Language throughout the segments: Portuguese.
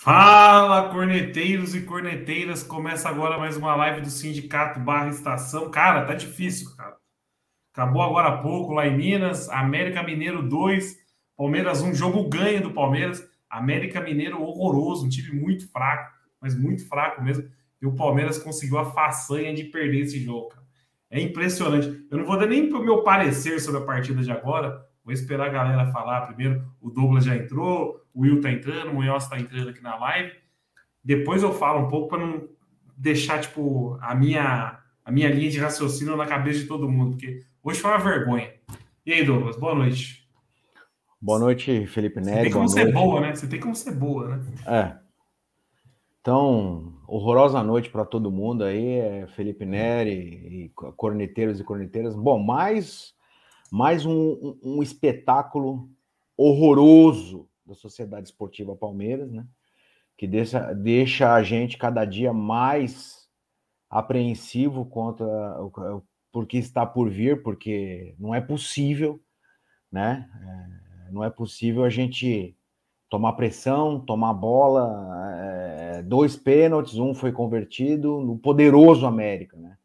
Fala, corneteiros e corneteiras! Começa agora mais uma live do Sindicato Barra Estação. Cara, tá difícil, cara. Acabou agora há pouco lá em Minas, América Mineiro 2, Palmeiras 1, jogo ganho do Palmeiras. América Mineiro horroroso, um time muito fraco, mas muito fraco mesmo. E o Palmeiras conseguiu a façanha de perder esse jogo, cara. É impressionante. Eu não vou dar nem o meu parecer sobre a partida de agora. Vou esperar a galera falar primeiro. O Douglas já entrou, o Will tá entrando, o Munhoz tá entrando aqui na live. Depois eu falo um pouco para não deixar tipo a minha a minha linha de raciocínio na cabeça de todo mundo, porque hoje foi uma vergonha. E aí, Douglas, boa noite. Boa noite, Felipe Neto. Você tem como ser boa, né? Você tem como ser boa, né? É. Então, horrorosa noite para todo mundo aí, é Felipe Neri e corneteiros e corneteiras. Bom, mais, mais um, um espetáculo horroroso da Sociedade Esportiva Palmeiras, né? Que deixa, deixa a gente cada dia mais apreensivo contra o, por que está por vir, porque não é possível, né? É, não é possível a gente tomar pressão, tomar bola, é, dois pênaltis, um foi convertido no poderoso América, né?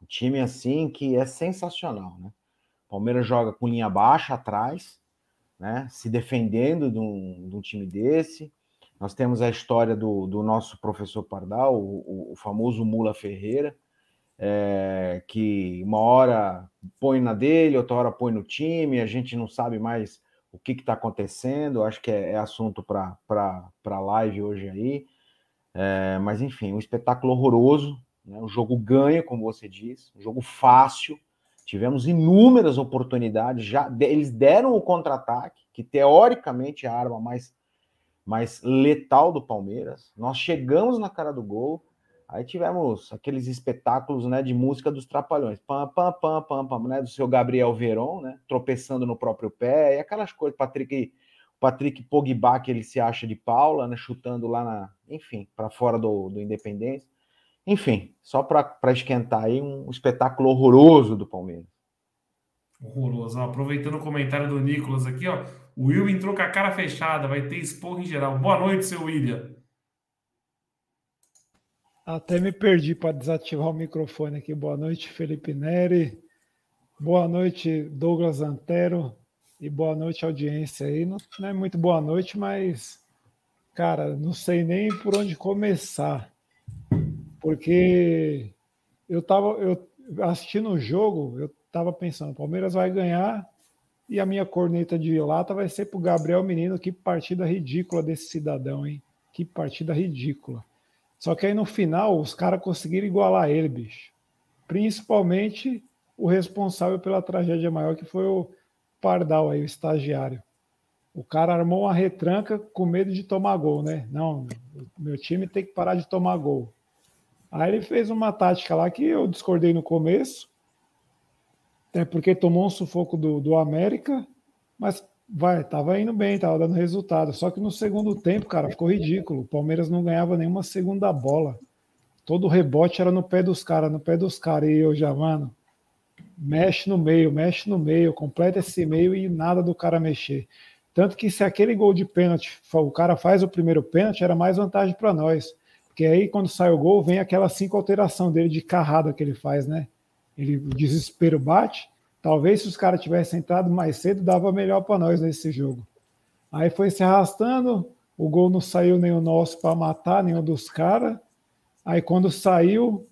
Um time assim que é sensacional, né? Palmeiras joga com linha baixa atrás, né? Se defendendo de um, de um time desse. Nós temos a história do, do nosso professor Pardal, o, o famoso Mula Ferreira, é, que uma hora põe na dele, outra hora põe no time, a gente não sabe mais o que está acontecendo, acho que é, é assunto para a live hoje aí. É, mas enfim, um espetáculo horroroso, né? um jogo ganha, como você diz, um jogo fácil. Tivemos inúmeras oportunidades, já eles deram o contra-ataque, que teoricamente é a arma mais, mais letal do Palmeiras. Nós chegamos na cara do gol, Aí tivemos aqueles espetáculos né, de música dos trapalhões, pam, pam, pam, pam, pam, né, do seu Gabriel Veron, né, tropeçando no próprio pé, e aquelas coisas, Patrick, Patrick Pogba, que ele se acha de Paula, né, chutando lá na, enfim, para fora do, do Independência. Enfim, só para esquentar aí, um espetáculo horroroso do Palmeiras. Horroroso. Aproveitando o comentário do Nicolas aqui, ó, o Will entrou com a cara fechada, vai ter esporro em geral. Boa noite, seu William. Até me perdi para desativar o microfone aqui. Boa noite, Felipe Neri. Boa noite, Douglas Antero. E boa noite, audiência aí. Não, não é muito boa noite, mas, cara, não sei nem por onde começar. Porque eu tava eu, assistindo o jogo, eu tava pensando, Palmeiras vai ganhar e a minha corneta de lata vai ser pro Gabriel Menino. Que partida ridícula desse cidadão, hein? Que partida ridícula. Só que aí no final os caras conseguiram igualar ele, bicho. Principalmente o responsável pela tragédia maior, que foi o Pardal aí, o estagiário. O cara armou uma retranca com medo de tomar gol, né? Não, meu time tem que parar de tomar gol. Aí ele fez uma tática lá que eu discordei no começo, até porque tomou um sufoco do, do América, mas Vai, tava indo bem, tava dando resultado. Só que no segundo tempo, cara, ficou ridículo. O Palmeiras não ganhava nenhuma segunda bola. Todo rebote era no pé dos caras, no pé dos caras. E eu já, mano, mexe no meio, mexe no meio, completa esse meio e nada do cara mexer. Tanto que se aquele gol de pênalti, o cara faz o primeiro pênalti, era mais vantagem para nós. Porque aí quando sai o gol, vem aquela cinco alteração dele de carrada que ele faz, né? Ele o desespero bate, Talvez se os caras tivessem entrado mais cedo, dava melhor para nós nesse jogo. Aí foi se arrastando, o gol não saiu nem o nosso para matar, nenhum dos caras. Aí quando saiu,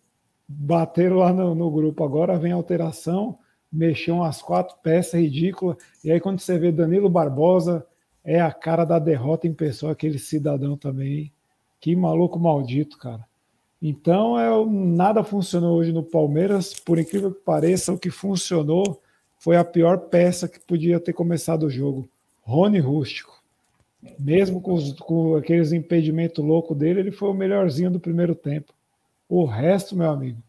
bateram lá no, no, grupo. Agora vem alteração, mexeu umas quatro peças ridículas. E aí quando você vê Danilo Barbosa, é a cara da derrota em pessoa, aquele cidadão também. Que maluco maldito, cara. Então, é, nada funcionou hoje no Palmeiras. Por incrível que pareça, o que funcionou foi a pior peça que podia ter começado o jogo. Rony Rústico. Mesmo com, os, com aqueles impedimentos loucos dele, ele foi o melhorzinho do primeiro tempo. O resto, meu amigo,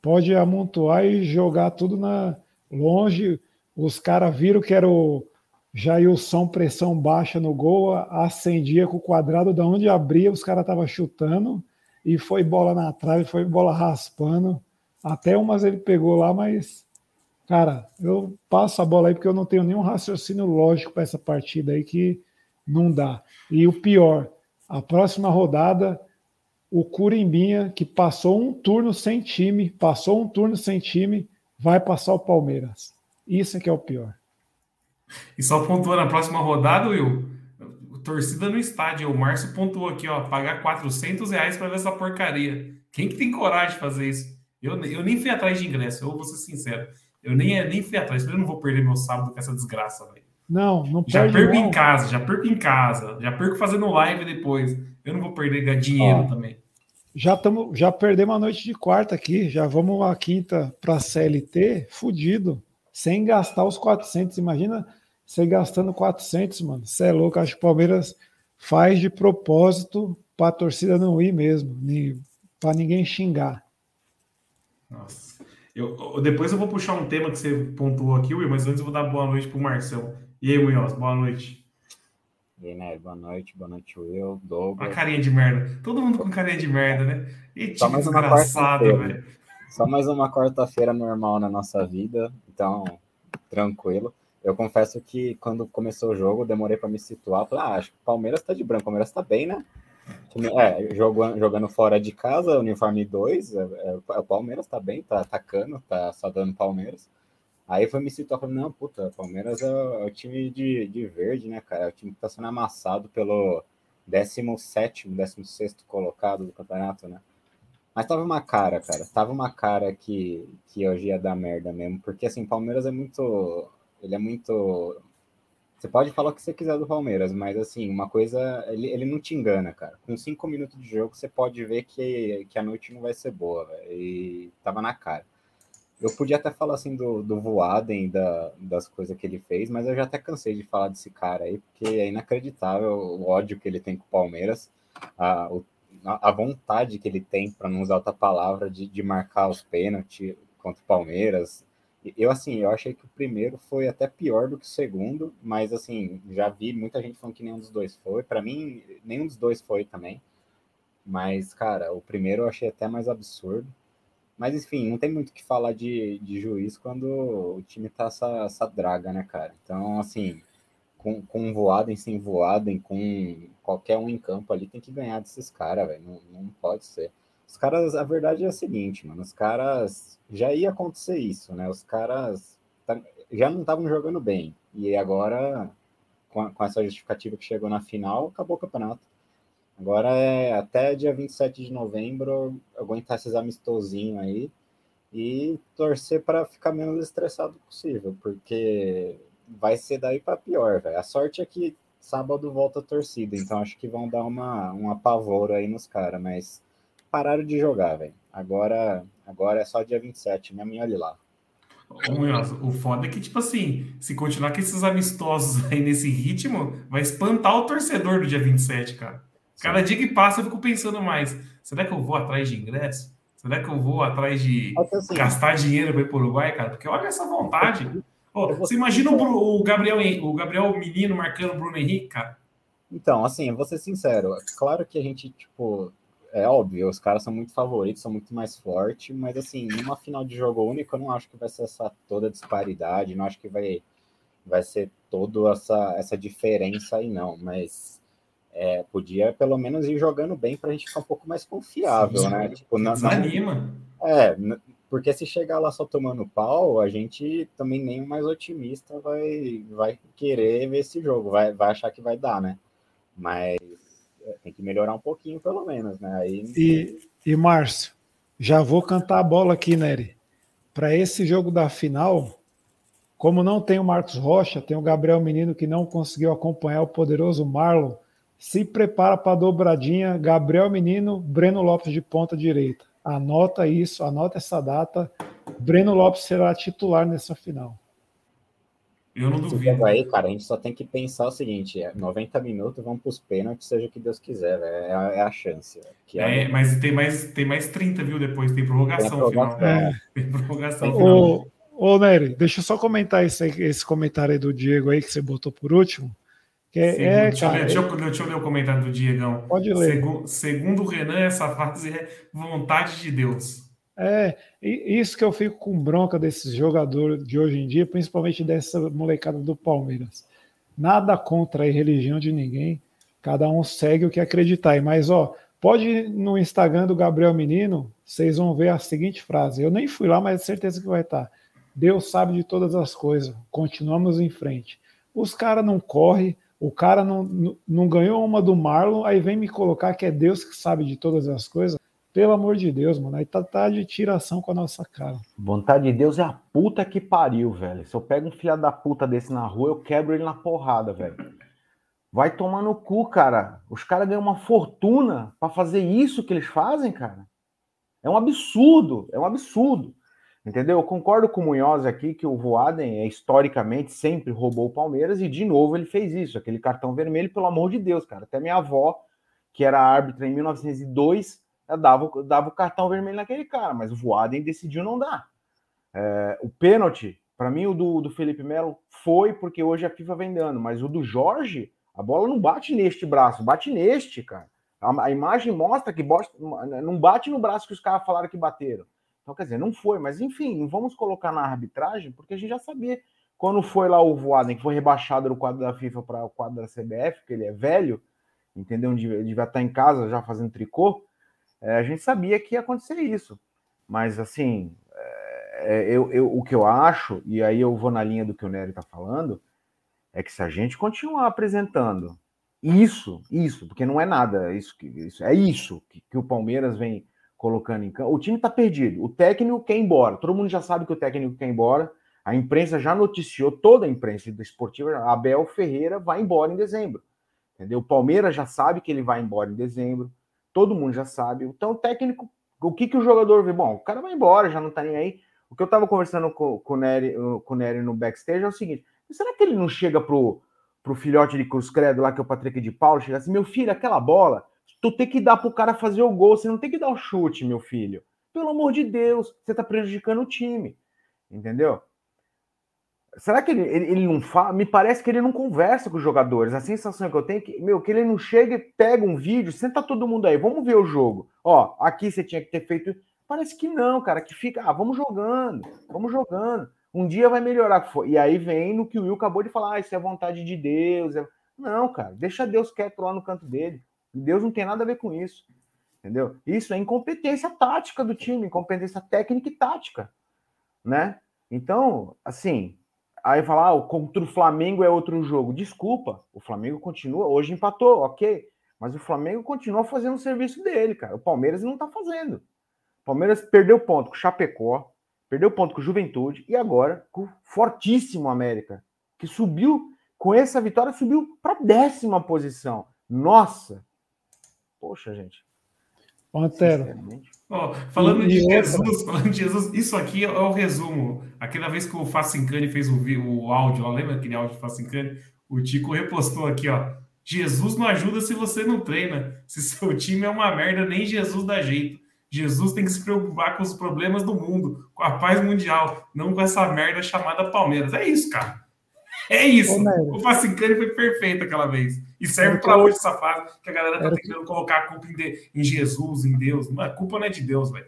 pode amontoar e jogar tudo na longe. Os caras viram que era o Jailson pressão baixa no gol, acendia com o quadrado da onde abria, os caras estavam chutando e foi bola na trave, foi bola raspando. Até umas ele pegou lá, mas cara, eu passo a bola aí porque eu não tenho nenhum raciocínio lógico para essa partida aí que não dá. E o pior, a próxima rodada, o Curimbinha, que passou um turno sem time, passou um turno sem time, vai passar o Palmeiras. Isso é que é o pior. E só pontuou na próxima rodada, Will. Torcida no estádio. O Márcio pontuou aqui, ó. Pagar 400 reais para ver essa porcaria. Quem que tem coragem de fazer isso? Eu, eu nem fui atrás de ingresso, eu vou ser sincero. Eu nem, nem fui atrás. Eu não vou perder meu sábado com essa desgraça, velho. Não, não Já perco não. em casa, já perco em casa. Já perco fazendo live depois. Eu não vou perder dinheiro ó, também. Já, tamo, já perdemos a noite de quarta aqui. Já vamos a quinta para CLT, fudido. Sem gastar os 400. Imagina você gastando 400, mano. Você é louco. Acho que o Palmeiras faz de propósito para a torcida não ir mesmo, para ninguém xingar. Nossa. Eu, depois eu vou puxar um tema que você pontuou aqui, Will, mas antes eu vou dar boa noite para o Marcel. E aí, Munhoz, boa noite. E aí, né? Boa noite, boa noite, Will, Douglas. Uma carinha de merda. Todo mundo com carinha de merda, né? E Só mais uma quarta-feira. velho. Só mais uma quarta-feira normal na nossa vida, então, tranquilo. Eu confesso que quando começou o jogo, demorei para me situar. Falei, ah, acho que o Palmeiras tá de branco, o Palmeiras tá bem, né? É, jogando, jogando fora de casa, uniforme 2, é, é, o Palmeiras tá bem, tá atacando, tá só dando Palmeiras. Aí foi me situar, falei, não, puta, Palmeiras é o, é o, time de, de verde, né, cara? É o time que tá sendo amassado pelo 17 16 colocado do campeonato, né? Mas tava uma cara, cara, tava uma cara que, que hoje ia dar merda mesmo, porque assim, Palmeiras é muito ele é muito. Você pode falar o que você quiser do Palmeiras, mas assim, uma coisa, ele, ele não te engana, cara. Com cinco minutos de jogo, você pode ver que, que a noite não vai ser boa, véio. e tava na cara. Eu podia até falar assim do, do Voaden, da, das coisas que ele fez, mas eu já até cansei de falar desse cara aí, porque é inacreditável o ódio que ele tem com o Palmeiras, a, a vontade que ele tem, para não usar outra palavra, de, de marcar os pênaltis contra o Palmeiras, eu, assim, eu achei que o primeiro foi até pior do que o segundo, mas, assim, já vi muita gente falando que nenhum dos dois foi. Para mim, nenhum dos dois foi também. Mas, cara, o primeiro eu achei até mais absurdo. Mas, enfim, não tem muito o que falar de, de juiz quando o time tá essa, essa draga, né, cara? Então, assim, com, com voado em sem voado, em com qualquer um em campo ali, tem que ganhar desses caras, velho. Não, não pode ser. Os caras, a verdade é a seguinte, mano, os caras já ia acontecer isso, né? Os caras tá, já não estavam jogando bem. E agora, com, com, essa justificativa que chegou na final, acabou o campeonato. Agora é até dia 27 de novembro aguentar esses amistosinhos aí e torcer para ficar menos estressado possível, porque vai ser daí para pior, velho. A sorte é que sábado volta a torcida, então acho que vão dar uma, um apavoro aí nos caras, mas pararam de jogar, velho. Agora, agora é só dia 27, mesmo, e olha lá. O foda é que, tipo assim, se continuar com esses amistosos aí nesse ritmo, vai espantar o torcedor do dia 27, cara. Cada Sim. dia que passa eu fico pensando mais. Será que eu vou atrás de ingresso? Será que eu vou atrás de assim, gastar dinheiro para ir para o Uruguai, cara? Porque olha essa vontade. Oh, você imagina o, o, Gabriel, o Gabriel Menino marcando o Bruno Henrique, cara? Então, assim, eu vou ser sincero. Claro que a gente, tipo, é óbvio, os caras são muito favoritos, são muito mais fortes, mas assim, numa final de jogo único, eu não acho que vai ser essa toda disparidade, não acho que vai, vai ser toda essa, essa diferença aí, não, mas é, podia pelo menos ir jogando bem para a gente ficar um pouco mais confiável, Sim, né? Tipo, na, Desanima. É, porque se chegar lá só tomando pau, a gente também nem o mais otimista vai, vai querer ver esse jogo, vai, vai achar que vai dar, né? Mas tem que melhorar um pouquinho, pelo menos, né? Aí... E, e Márcio, já vou cantar a bola aqui, Nery. Para esse jogo da final, como não tem o Marcos Rocha, tem o Gabriel Menino que não conseguiu acompanhar o poderoso Marlon, se prepara para a dobradinha Gabriel Menino, Breno Lopes de ponta direita. Anota isso, anota essa data. Breno Lopes será titular nessa final. Eu não duvido. aí, cara, a gente só tem que pensar o seguinte: 90 é minutos, vamos para os pênaltis, seja o que Deus quiser, é a, é a chance. Que é, é, mas tem mais, tem mais 30, viu? Depois tem prorrogação, tem prorrogação final. É. Tem prorrogação final. Ô, ô, Nery, deixa eu só comentar esse, esse comentário aí do Diego aí que você botou por último. Que é, segundo, é, deixa, cara, eu ler, deixa, eu, deixa, eu ler, o comentário do Diegão. Pode ler. Segundo, segundo o Renan, essa fase é vontade de Deus. É, isso que eu fico com bronca desses jogadores de hoje em dia, principalmente dessa molecada do Palmeiras. Nada contra a religião de ninguém, cada um segue o que acreditar. Mas, ó, pode ir no Instagram do Gabriel Menino, vocês vão ver a seguinte frase. Eu nem fui lá, mas é certeza que vai estar. Deus sabe de todas as coisas, continuamos em frente. Os caras não correm, o cara não, não ganhou uma do Marlon, aí vem me colocar que é Deus que sabe de todas as coisas. Pelo amor de Deus, mano. Aí tá, tá de tiração com a nossa cara. Vontade de Deus é a puta que pariu, velho. Se eu pego um filho da puta desse na rua, eu quebro ele na porrada, velho. Vai tomar no cu, cara. Os caras ganham uma fortuna para fazer isso que eles fazem, cara. É um absurdo, é um absurdo. Entendeu? Eu concordo com o Munhoz aqui que o Voaden é historicamente sempre roubou o Palmeiras e de novo ele fez isso, aquele cartão vermelho, pelo amor de Deus, cara. Até minha avó, que era árbitra em 1902, dava, dava o cartão vermelho naquele cara, mas o Voaden decidiu não dar. É, o pênalti, para mim, o do, do Felipe Melo foi porque hoje a FIFA vem dando, mas o do Jorge, a bola não bate neste braço, bate neste, cara. A, a imagem mostra que bosta, não bate no braço que os caras falaram que bateram. Então, quer dizer, não foi, mas enfim, não vamos colocar na arbitragem, porque a gente já sabia. Quando foi lá o Voaden, que foi rebaixado do quadro da FIFA para o quadro da CBF, que ele é velho, entendeu? Devia estar em casa já fazendo tricô é, a gente sabia que ia acontecer isso. Mas, assim, é, eu, eu, o que eu acho, e aí eu vou na linha do que o Nery está falando, é que se a gente continuar apresentando isso, isso, porque não é nada, isso, isso é isso que, que o Palmeiras vem colocando em campo. O time está perdido, o técnico quer ir embora, todo mundo já sabe que o técnico quer ir embora, a imprensa já noticiou, toda a imprensa esportiva, Abel Ferreira vai embora em dezembro. Entendeu? O Palmeiras já sabe que ele vai embora em dezembro todo mundo já sabe. Então, o técnico, o que, que o jogador vê? Bom, o cara vai embora, já não tá nem aí. O que eu tava conversando com, com, o, Nery, com o Nery no backstage é o seguinte: será que ele não chega pro, pro filhote de Cruz Credo lá, que é o Patrick de Paulo, chega assim, meu filho, aquela bola, tu tem que dar pro cara fazer o gol, você não tem que dar o chute, meu filho. Pelo amor de Deus, você tá prejudicando o time. Entendeu? Será que ele, ele, ele, não fala? Me parece que ele não conversa com os jogadores. A sensação que eu tenho é que, meu, que ele não chega e pega um vídeo, senta todo mundo aí, vamos ver o jogo. Ó, aqui você tinha que ter feito. Parece que não, cara, que fica, ah, vamos jogando, vamos jogando. Um dia vai melhorar. E aí vem no que o Will acabou de falar, ah, isso é vontade de Deus. É... Não, cara, deixa Deus quieto lá no canto dele. Deus não tem nada a ver com isso. Entendeu? Isso é incompetência tática do time, incompetência técnica e tática, né? Então, assim, Aí falar, ah, contra o Flamengo é outro jogo. Desculpa, o Flamengo continua, hoje empatou, ok. Mas o Flamengo continua fazendo o serviço dele, cara. O Palmeiras não tá fazendo. O Palmeiras perdeu ponto com o Chapecó, perdeu ponto com o Juventude e agora com o fortíssimo América, que subiu, com essa vitória, subiu para décima posição. Nossa! Poxa, gente. Antero. Oh, falando de Jesus, falando de Jesus, isso aqui é o resumo. Aquela vez que o Facincani fez o, o áudio, ó, lembra aquele áudio do Facincani? O Tico repostou aqui, ó. Jesus não ajuda se você não treina. Se seu time é uma merda, nem Jesus dá jeito. Jesus tem que se preocupar com os problemas do mundo, com a paz mundial, não com essa merda chamada Palmeiras. É isso, cara. É isso. Ô, o Facincani foi perfeito aquela vez. E serve para hoje essa fase que a galera tá tentando que... colocar a culpa em, de... em, Jesus, em Deus. Mas a culpa não é de Deus, velho.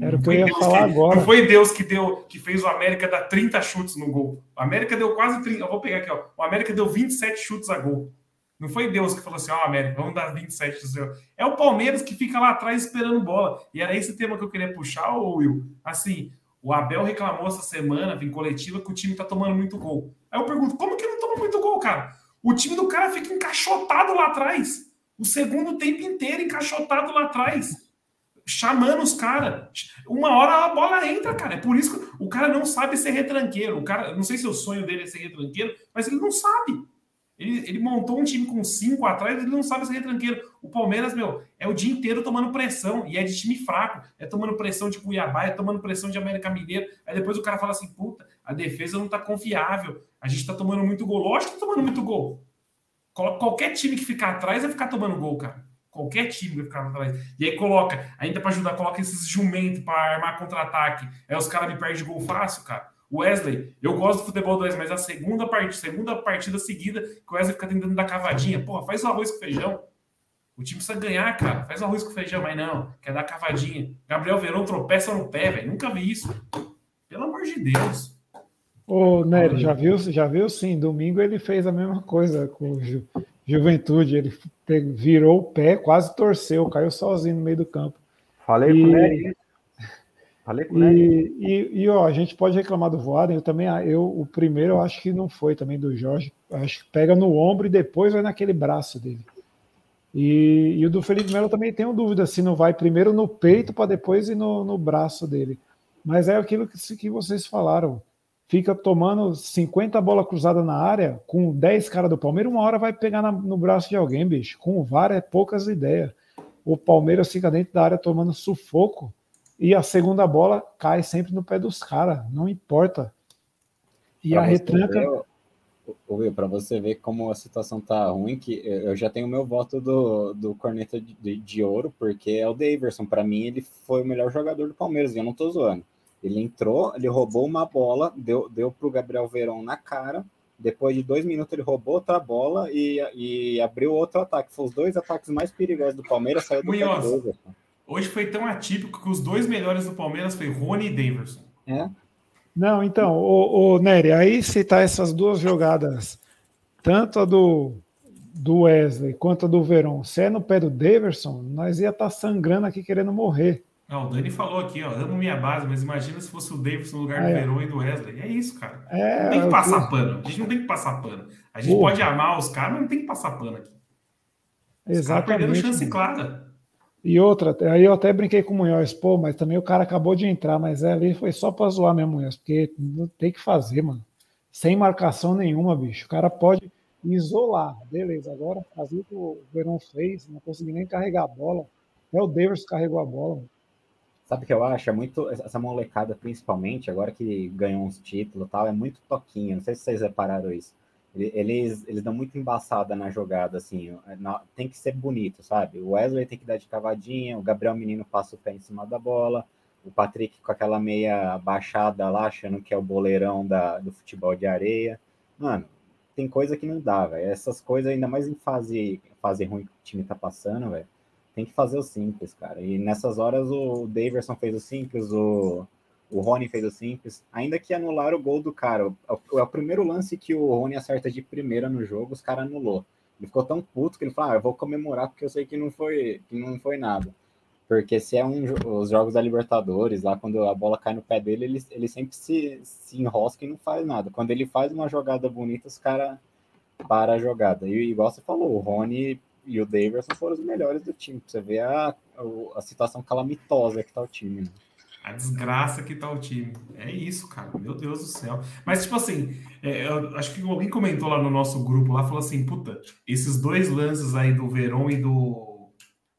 Era o que eu ia Deus falar que... agora. Não foi Deus que deu, que fez o América dar 30 chutes no gol. O América deu quase 30. Eu vou pegar aqui, ó. O América deu 27 chutes a gol. Não foi Deus que falou assim, ó, oh, América, vamos dar 27 chutes. É o Palmeiras que fica lá atrás esperando bola. E era esse tema que eu queria puxar, Will. Assim, o Abel reclamou essa semana, em coletiva, que o time tá tomando muito gol. Aí eu pergunto, como que não toma muito gol, cara? O time do cara fica encaixotado lá atrás. O segundo tempo inteiro encaixotado lá atrás. Chamando os caras. Uma hora a bola entra, cara. É por isso que o cara não sabe ser retranqueiro. O cara, não sei se o sonho dele é ser retranqueiro, mas ele não sabe. Ele, ele, montou um time com cinco atrás, ele não sabe ser retranqueiro. O Palmeiras, meu, é o dia inteiro tomando pressão, e é de time fraco. É tomando pressão de Cuiabá, é tomando pressão de América Mineiro. Aí depois o cara fala assim, puta, a defesa não tá confiável, a gente tá tomando muito gol. Lógico que tá tomando muito gol. Qualquer time que ficar atrás vai ficar tomando gol, cara. Qualquer time vai ficar atrás. E aí coloca, ainda para ajudar, coloca esses jumentos para armar contra-ataque. Aí os caras me perdem gol fácil, cara. Wesley, eu gosto do futebol do Wesley, mas a segunda partida, segunda partida seguida que o Wesley fica tentando dar cavadinha. Porra, faz o arroz com feijão. O time precisa ganhar, cara. Faz o arroz com feijão, mas não. Quer dar cavadinha. Gabriel Verão tropeça no pé, velho. Nunca vi isso. Pelo amor de Deus. Ô, Nery, já viu, já viu sim. Domingo ele fez a mesma coisa com o Ju, Juventude. Ele virou o pé, quase torceu, caiu sozinho no meio do campo. Falei e... com o Nery Falei com e, e, e, ó, a gente pode reclamar do Voaden, eu também, eu, o primeiro eu acho que não foi também do Jorge, acho que pega no ombro e depois vai naquele braço dele. E, e o do Felipe Melo também tenho dúvida se não vai primeiro no peito para depois ir no, no braço dele. Mas é aquilo que, que vocês falaram. Fica tomando 50 bola cruzada na área, com 10 caras do Palmeiras, uma hora vai pegar na, no braço de alguém, bicho. Com o VAR é poucas ideias. O Palmeiras fica dentro da área tomando sufoco e a segunda bola cai sempre no pé dos caras, não importa. E pra a retranca. Will, para você ver como a situação tá ruim, que eu já tenho meu voto do, do corneta de, de ouro, porque é o Daverson. Para mim, ele foi o melhor jogador do Palmeiras, e eu não tô zoando. Ele entrou, ele roubou uma bola, deu, deu pro Gabriel Verão na cara. Depois de dois minutos, ele roubou outra bola e, e abriu outro ataque. Foi os dois ataques mais perigosos do Palmeiras, saiu do Daverson. Hoje foi tão atípico que os dois melhores do Palmeiras foi Rony e Daverson. É. Não, então, o, o Nery, aí citar essas duas jogadas, tanto a do, do Wesley quanto a do Verón, se é no pé do Daverson, nós ia estar tá sangrando aqui querendo morrer. Não, o Dani falou aqui, ó, amo minha base, mas imagina se fosse o Davidson no lugar do é. Verón e do Wesley. É isso, cara. É, não tem que passar eu... pano. A gente não tem que passar pano. A gente pode amar os caras, mas não tem que passar pano aqui. Os Exatamente. perdendo chance clara. E outra, aí eu até brinquei com o Munhoz, pô, mas também o cara acabou de entrar, mas é, ali foi só pra zoar mesmo, Munhoz, porque não tem que fazer, mano. Sem marcação nenhuma, bicho. O cara pode isolar, beleza. Agora fazer o que o Verão fez, não consegui nem carregar a bola. Até o Davis carregou a bola. Mano. Sabe o que eu acho? É muito. Essa molecada, principalmente, agora que ganhou uns títulos tal, é muito toquinho. Não sei se vocês repararam isso eles, eles dão muito embaçada na jogada, assim, na, tem que ser bonito, sabe? O Wesley tem que dar de cavadinha, o Gabriel Menino passa o pé em cima da bola, o Patrick com aquela meia baixada lá, achando que é o boleirão da, do futebol de areia. Mano, tem coisa que não dá, velho. Essas coisas, ainda mais em fase, fase ruim que o time tá passando, velho, tem que fazer o simples, cara. E nessas horas o Daverson fez o simples, o o Rony fez o simples, ainda que anularam o gol do cara. É, é o primeiro lance que o Rony acerta de primeira no jogo, os caras anulou. Ele ficou tão puto que ele falou: ah, eu vou comemorar porque eu sei que não foi, que não foi nada. Porque se é um os jogos da Libertadores, lá quando a bola cai no pé dele, ele, ele sempre se, se enrosca e não faz nada. Quando ele faz uma jogada bonita, os caras para a jogada. E igual você falou, o Rony e o Davidson foram os melhores do time. Você vê a, a, situação calamitosa que tá o time. Né? A desgraça que tá o time. É isso, cara. Meu Deus do céu. Mas, tipo assim, é, eu acho que alguém comentou lá no nosso grupo lá, falou assim: puta, esses dois lances aí do Verón e do,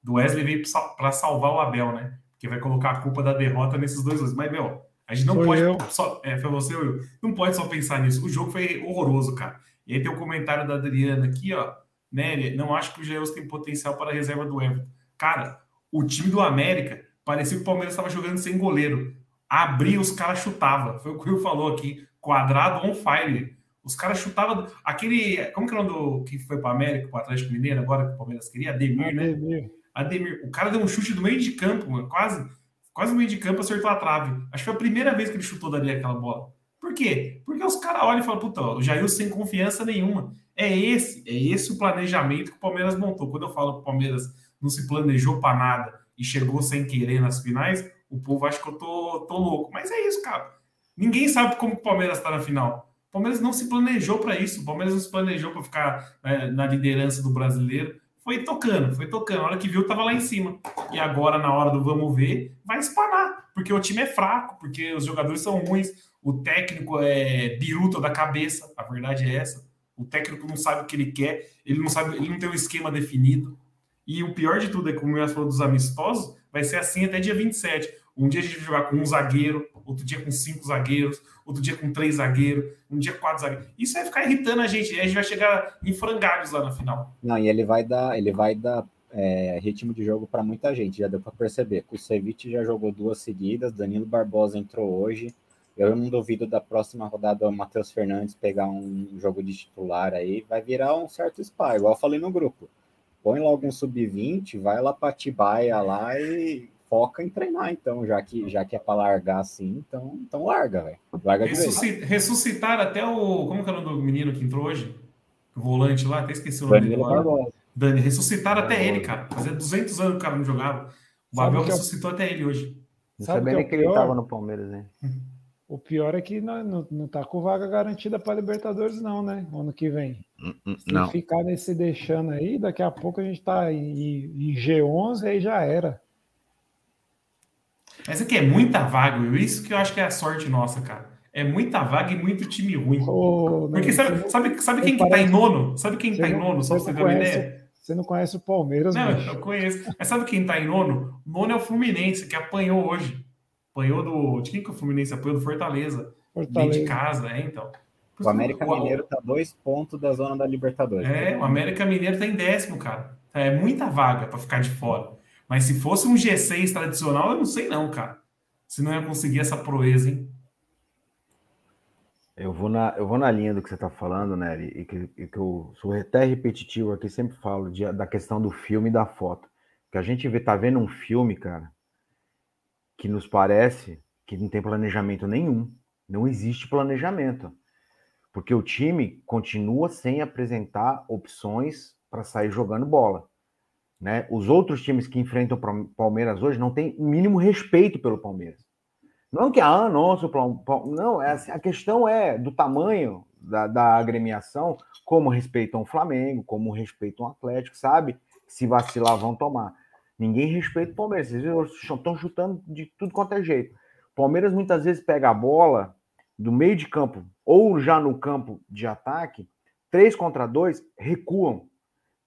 do Wesley veio para salvar o Abel, né? Que vai colocar a culpa da derrota nesses dois lances. Mas, meu, a gente não foi pode. Eu. Só, é, foi você ou eu? Não pode só pensar nisso. O jogo foi horroroso, cara. E aí tem o um comentário da Adriana aqui, ó. Né, não acho que o Geus tem potencial para a reserva do Everton. Cara, o time do América Parecia que o Palmeiras estava jogando sem goleiro. Abria, os caras chutavam. Foi o que o falou aqui. Quadrado on fire. Os caras chutavam. Aquele. Como que é o nome do que foi para América, para o Atlético Mineiro, agora que o Palmeiras queria? Ademir, né? Ademir. Ademir. O cara deu um chute do meio de campo, mano. Quase. Quase no meio de campo acertou a trave. Acho que foi a primeira vez que ele chutou dali aquela bola. Quê? Porque os caras olham e falam, puta, o Jair sem confiança nenhuma. É esse, é esse o planejamento que o Palmeiras montou. Quando eu falo que o Palmeiras não se planejou para nada, e chegou sem querer nas finais, o povo acha que eu tô, tô louco. Mas é isso, cara. Ninguém sabe como o Palmeiras está na final. O Palmeiras não se planejou para isso. O Palmeiras não se planejou para ficar né, na liderança do brasileiro. Foi tocando, foi tocando. A hora que viu, tava lá em cima. E agora, na hora do vamos ver, vai espanar. Porque o time é fraco, porque os jogadores são ruins, o técnico é biruta da cabeça. A verdade é essa. O técnico não sabe o que ele quer, ele não sabe, ele não tem um esquema definido. E o pior de tudo é que, como eu falou dos amistosos, vai ser assim até dia 27. Um dia a gente vai jogar com um zagueiro, outro dia com cinco zagueiros, outro dia com três zagueiros, um dia quatro zagueiros. Isso vai ficar irritando a gente. A gente vai chegar em frangalhos lá na final. Não, e ele vai dar, ele vai dar é, ritmo de jogo para muita gente, já deu para perceber. O Cevic já jogou duas seguidas, Danilo Barbosa entrou hoje. Eu não duvido da próxima rodada o Matheus Fernandes pegar um jogo de titular aí, vai virar um certo spa, igual eu falei no grupo. Põe logo um sub-20, vai lá para Tibaia lá e foca em treinar, então, já que, já que é para largar assim, então, então larga, velho. Larga Ressuscit, Ressuscitar até o. Como que é o nome do menino que entrou hoje? O volante lá, até esqueci o nome Danilo dele. Dani, ressuscitaram até ele, cara. Fazia 200 anos que o cara não jogava. O Babel é ressuscitou até ele hoje. Não sabia nem que, é ele estava no Palmeiras, né? O pior é que não, não, não tá com vaga garantida para Libertadores, não, né? Ano que vem. Hum, hum, Se não. ficar nesse deixando aí, daqui a pouco a gente tá em, em G11 aí já era. Mas aqui é muita vaga, Will. Isso que eu acho que é a sorte nossa, cara. É muita vaga e muito time ruim. Oh, Porque sabe, sabe, sabe quem que tá em nono? Sabe quem tá em nono? Só pra você ter uma ideia? Você não conhece o Palmeiras, Não, bicho. eu conheço. Mas sabe quem tá em nono? Nono é o Fluminense, que apanhou hoje. Apanhou do. De quem que o Fluminense apanhou? Do Fortaleza. Fortaleza. Dentro de casa, é, então. O América o, Mineiro tá dois pontos da zona da Libertadores. É, o América Mineiro tá em décimo, cara. É muita vaga para ficar de fora. Mas se fosse um G6 tradicional, eu não sei não, cara. Se não ia conseguir essa proeza, hein? Eu vou na, eu vou na linha do que você está falando, Nery, e que, e que eu sou até repetitivo aqui, sempre falo de, da questão do filme e da foto. Que a gente vê, tá vendo um filme, cara, que nos parece que não tem planejamento nenhum. Não existe planejamento. Porque o time continua sem apresentar opções para sair jogando bola. Né? Os outros times que enfrentam o Palmeiras hoje não têm mínimo respeito pelo Palmeiras. Não que, ah, nossa, não, é, assim, a questão é do tamanho da, da agremiação, como respeitam o Flamengo, como respeitam o Atlético, sabe? Se vacilar, vão tomar. Ninguém respeita o Palmeiras, eles estão chutando de tudo quanto é jeito. Palmeiras muitas vezes pega a bola do meio de campo ou já no campo de ataque, três contra dois, recuam.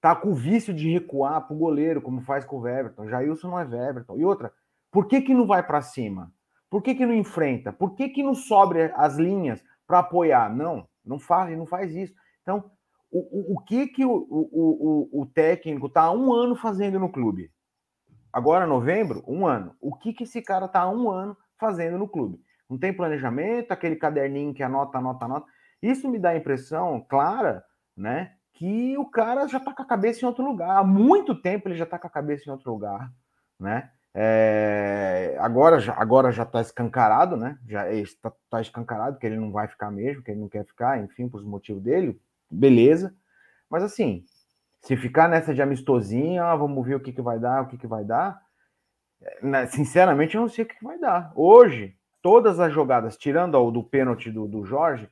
Tá com o vício de recuar pro goleiro, como faz com o Everton. Jailson não é Everton. E outra, por que que não vai para cima? Por que, que não enfrenta? Por que, que não sobe as linhas para apoiar? Não, não faz, não faz isso. Então, o, o, o que que o, o, o, técnico está há um ano fazendo no clube? Agora, novembro, um ano. O que, que esse cara está há um ano fazendo no clube? Não tem planejamento, aquele caderninho que anota, anota, anota. Isso me dá a impressão clara, né? Que o cara já está com a cabeça em outro lugar. Há muito tempo ele já está com a cabeça em outro lugar, né? É, agora já agora já está escancarado, né? Já está tá escancarado que ele não vai ficar mesmo, que ele não quer ficar, enfim, por os motivos dele, beleza. Mas assim, se ficar nessa de amistosinha, ah, vamos ver o que, que vai dar, o que, que vai dar. É, né, sinceramente, eu não sei o que, que vai dar. Hoje, todas as jogadas, tirando o do pênalti do, do Jorge,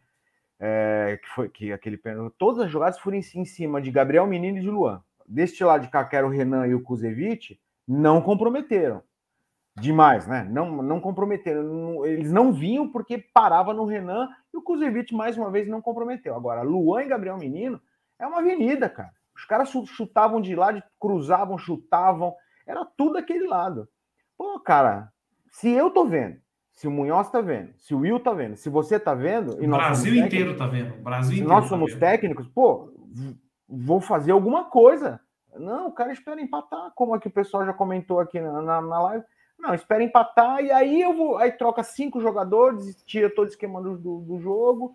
é, que foi que aquele pênalti, todas as jogadas foram em, em cima de Gabriel Menino e de Luan. Deste lado de cá, que era o Renan e o Kuzevic, não comprometeram. Demais, né? Não, não comprometeram. Eles não vinham porque parava no Renan e o Kuzevic, mais uma vez, não comprometeu. Agora, Luan e Gabriel Menino é uma avenida, cara. Os caras chutavam de lado, cruzavam, chutavam. Era tudo aquele lado. Pô, cara, se eu tô vendo, se o Munhoz tá vendo, se o Will tá vendo, se você tá vendo. E o Brasil inteiro tá vendo. Brasil inteiro. Nós tá somos tá técnicos, pô, vou fazer alguma coisa. Não, o cara espera empatar, como aqui o pessoal já comentou aqui na, na, na live. Não, espera empatar e aí eu vou. Aí troca cinco jogadores, tira todo o esquema do, do, jogo.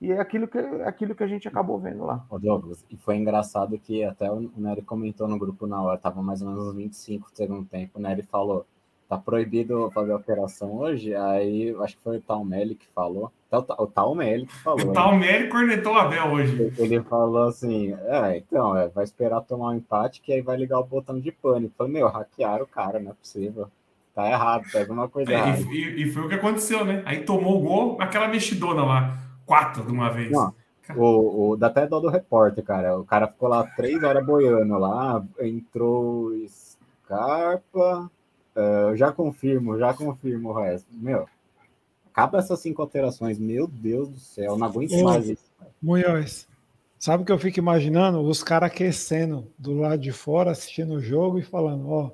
E é aquilo que, aquilo que a gente acabou vendo lá. Ô Douglas, e foi engraçado que até o Nery comentou no grupo na hora, tava mais ou menos uns 25 do segundo tempo. O Nery falou: tá proibido fazer operação hoje. Aí acho que foi o Talmelli que falou. O Talmelli que falou. O Talmelli cornetou o Abel hoje. Ele falou assim: é, então, é, vai esperar tomar um empate que aí vai ligar o botão de pânico. Falei, meu, hackearam o cara, não é possível. Tá errado, tá alguma coisa é, errada. E, e, foi o que aconteceu, né? Aí tomou o gol, aquela mexidona lá, quatro de uma vez. Não, o, o, dá até dó do repórter, cara. O cara ficou lá três horas boiando lá, entrou Scarpa, Uh, já confirmo, já confirmo o resto. Meu, acaba essas cinco alterações. Meu Deus do céu, não aguento Ô, mais isso. Munhoz, sabe o que eu fico imaginando? Os caras aquecendo do lado de fora, assistindo o jogo e falando: ó,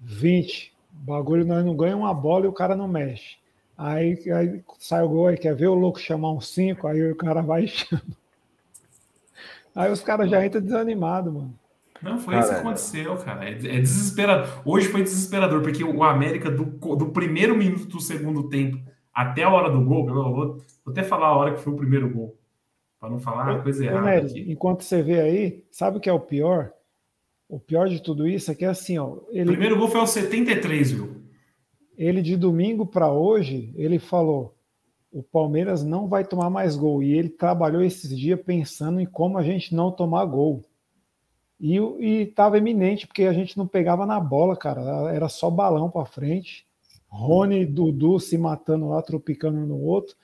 20, bagulho nós não ganhamos uma bola e o cara não mexe. Aí, aí sai o gol, aí quer ver o louco chamar um 5, aí o cara vai e chama. Aí os caras já entram desanimados, mano. Não, foi cara, isso que aconteceu, cara. É, é, desesperador. Hoje foi desesperador, porque o América, do, do primeiro minuto do segundo tempo até a hora do gol, eu vou, vou até falar a hora que foi o primeiro gol, para não falar a coisa errada. Nery, aqui. Enquanto você vê aí, sabe o que é o pior? O pior de tudo isso é que é assim, ó. Ele, o primeiro gol foi aos 73, viu? Ele de domingo para hoje, ele falou: o Palmeiras não vai tomar mais gol. E ele trabalhou esses dias pensando em como a gente não tomar gol. E estava eminente, porque a gente não pegava na bola, cara. Era só balão para frente. Rony e Dudu se matando lá, tropicando um no outro.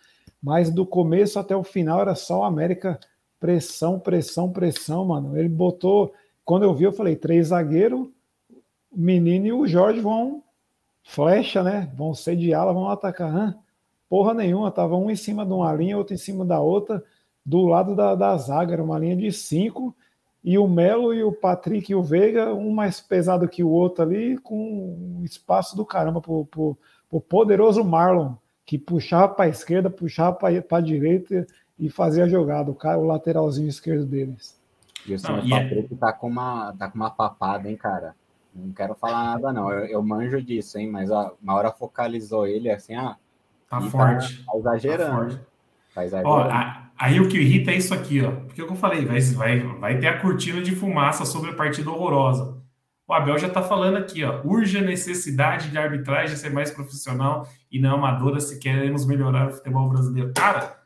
Mas do começo até o final era só o América pressão, pressão, pressão, mano. Ele botou quando eu vi, eu falei: três zagueiros, o menino e o Jorge vão flecha, né? Vão sediá-la, vão atacar. Hã? Porra nenhuma, tava um em cima de uma linha, outro em cima da outra, do lado da, da zaga, era uma linha de cinco, e o Melo e o Patrick e o Veiga, um mais pesado que o outro ali, com um espaço do caramba pro, pro, pro poderoso Marlon, que puxava para a esquerda, puxava para a direita e fazia a jogada, o, cara, o lateralzinho esquerdo deles. E o senhor Patrick é... tá, com uma, tá com uma papada, hein, cara? Não quero falar nada, não. Eu, eu manjo disso, hein? Mas ó, uma hora focalizou ele assim, ah. Tá, tá forte. Tá, exagerando. Tá, Ó, a, aí o que irrita é isso aqui, ó. Porque é o que eu falei, vai, vai, vai ter a cortina de fumaça sobre a partida horrorosa. O Abel já tá falando aqui, ó. Urge a necessidade de arbitragem ser mais profissional e não amadora se queremos melhorar o futebol brasileiro. Cara,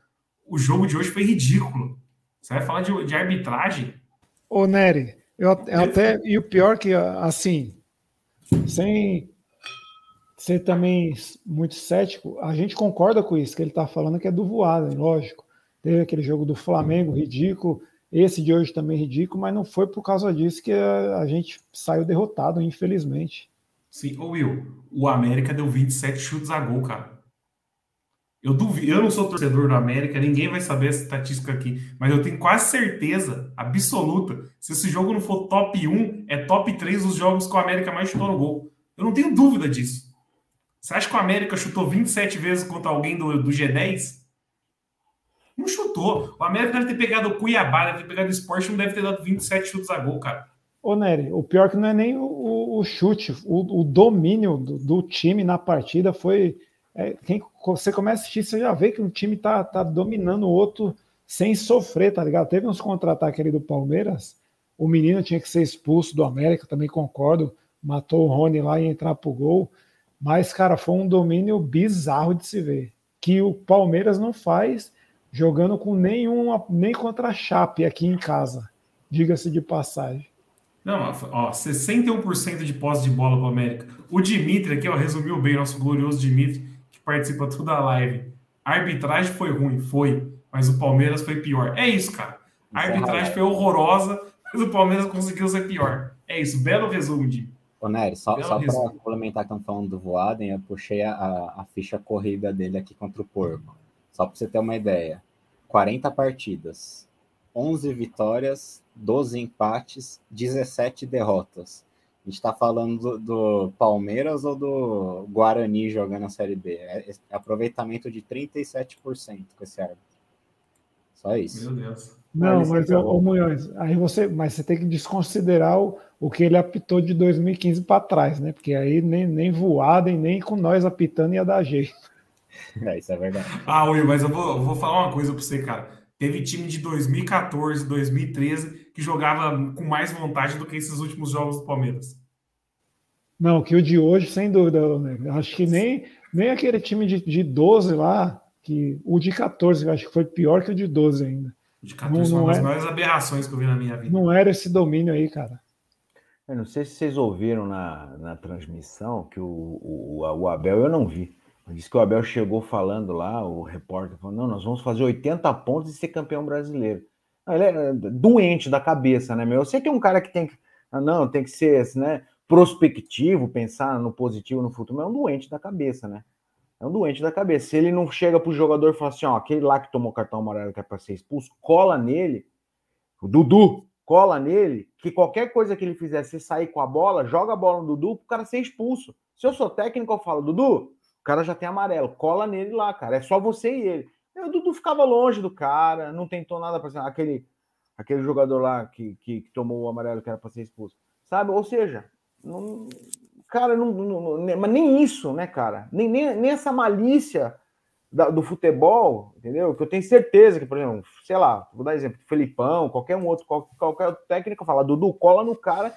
o jogo de hoje foi ridículo. Você vai falar de, de arbitragem? Ô, Nery, eu, eu até. E o pior que, assim, sem ser também muito cético, a gente concorda com isso, que ele está falando que é do voado, lógico. Teve aquele jogo do Flamengo ridículo, esse de hoje também ridículo, mas não foi por causa disso que a, gente saiu derrotado, infelizmente. Sim, ô Will, o América deu 27 chutes a gol, cara. Eu duvido, eu não sou torcedor do América, ninguém vai saber essa estatística aqui, mas eu tenho quase certeza absoluta, se esse jogo não for top 1, é top 3 dos jogos que o América mais chutou no gol. Eu não tenho dúvida disso. Você acha que o América chutou 27 vezes contra alguém do, do G10? Não chutou. O América deve ter pegado o Cuiabá, deve ter pegado o Sport, não deve ter dado 27 chutes a gol, cara. Ô, Nery, o pior é que não é nem o, o chute, o, o domínio do, do time na partida foi é, quem você começa a assistir, você já vê que um time tá, tá dominando o outro sem sofrer, tá ligado? Teve uns contra-ataques ali do Palmeiras, o menino tinha que ser expulso do América, também concordo, matou o Rony lá e entrar pro gol, mas, cara, foi um domínio bizarro de se ver, que o Palmeiras não faz jogando com nenhuma, nem contra a Chape aqui em casa, diga-se de passagem. Não, ó, 61% de posse de bola para o América. O Dimitri aqui, ó, resumiu bem, nosso glorioso Dimitri participa toda a live. A arbitragem foi ruim, foi, mas o Palmeiras foi pior. É isso, cara. A arbitragem foi horrorosa, mas o Palmeiras conseguiu ser pior. É isso, belo resumo, de. Ô, Nery, só, só para complementar que estão falando do Voaden, eu puxei a, a, ficha corrida dele aqui contra o Porco. Só para você ter uma ideia. 40 partidas, 11 vitórias, 12 empates, 17 derrotas. A gente está falando do, do, Palmeiras ou do Guarani jogando a Série B? É, é aproveitamento de 37% com esse árbitro. Só isso. Meu Deus. Não, mas, ô, Munhoz, aí você, mas você tem que desconsiderar o, o que ele apitou de 2015 para trás, né? Porque aí nem, nem voada e nem com nós apitando ia dar jeito. É, isso é verdade. Ah, Will, mas eu vou, eu vou falar uma coisa para você, cara. Teve time de 2014, 2013 que jogava com mais vontade do que esses últimos jogos do Palmeiras. Não, que o de hoje, sem dúvida, né? acho que nem, nem aquele time de, de 12 lá, que o de 14, acho que foi pior que o de 12 ainda. O de 14 não, foi uma das é, maiores aberrações que eu vi na minha vida. Não era esse domínio aí, cara. Eu não sei se vocês ouviram na, na transmissão que o, o, o Abel eu não vi. Diz que o Abel chegou falando lá, o repórter falou: não, nós vamos fazer 80 pontos e ser campeão brasileiro. Ele é doente da cabeça, né, meu? Eu sei que é um cara que tem que. Ah, não, tem que ser né, prospectivo, pensar no positivo no futuro, mas é um doente da cabeça, né? É um doente da cabeça. Se ele não chega pro jogador e fala assim: ó, aquele lá que tomou cartão amarelo que é para ser expulso, cola nele, o Dudu, cola nele, que qualquer coisa que ele fizer, se sair com a bola, joga a bola no Dudu pro cara ser expulso. Se eu sou técnico, eu falo, Dudu, o cara já tem amarelo, cola nele lá, cara. É só você e ele. E o Dudu ficava longe do cara, não tentou nada para aquele aquele jogador lá que, que, que, tomou o amarelo que era para ser expulso. Sabe? Ou seja, não, cara, não, não, mas nem isso, né, cara? Nem, nem, nem essa malícia da, do futebol, entendeu? Que eu tenho certeza que, por exemplo, sei lá, vou dar exemplo, Felipão, qualquer um outro, qualquer, qualquer técnico fala, Dudu, cola no cara,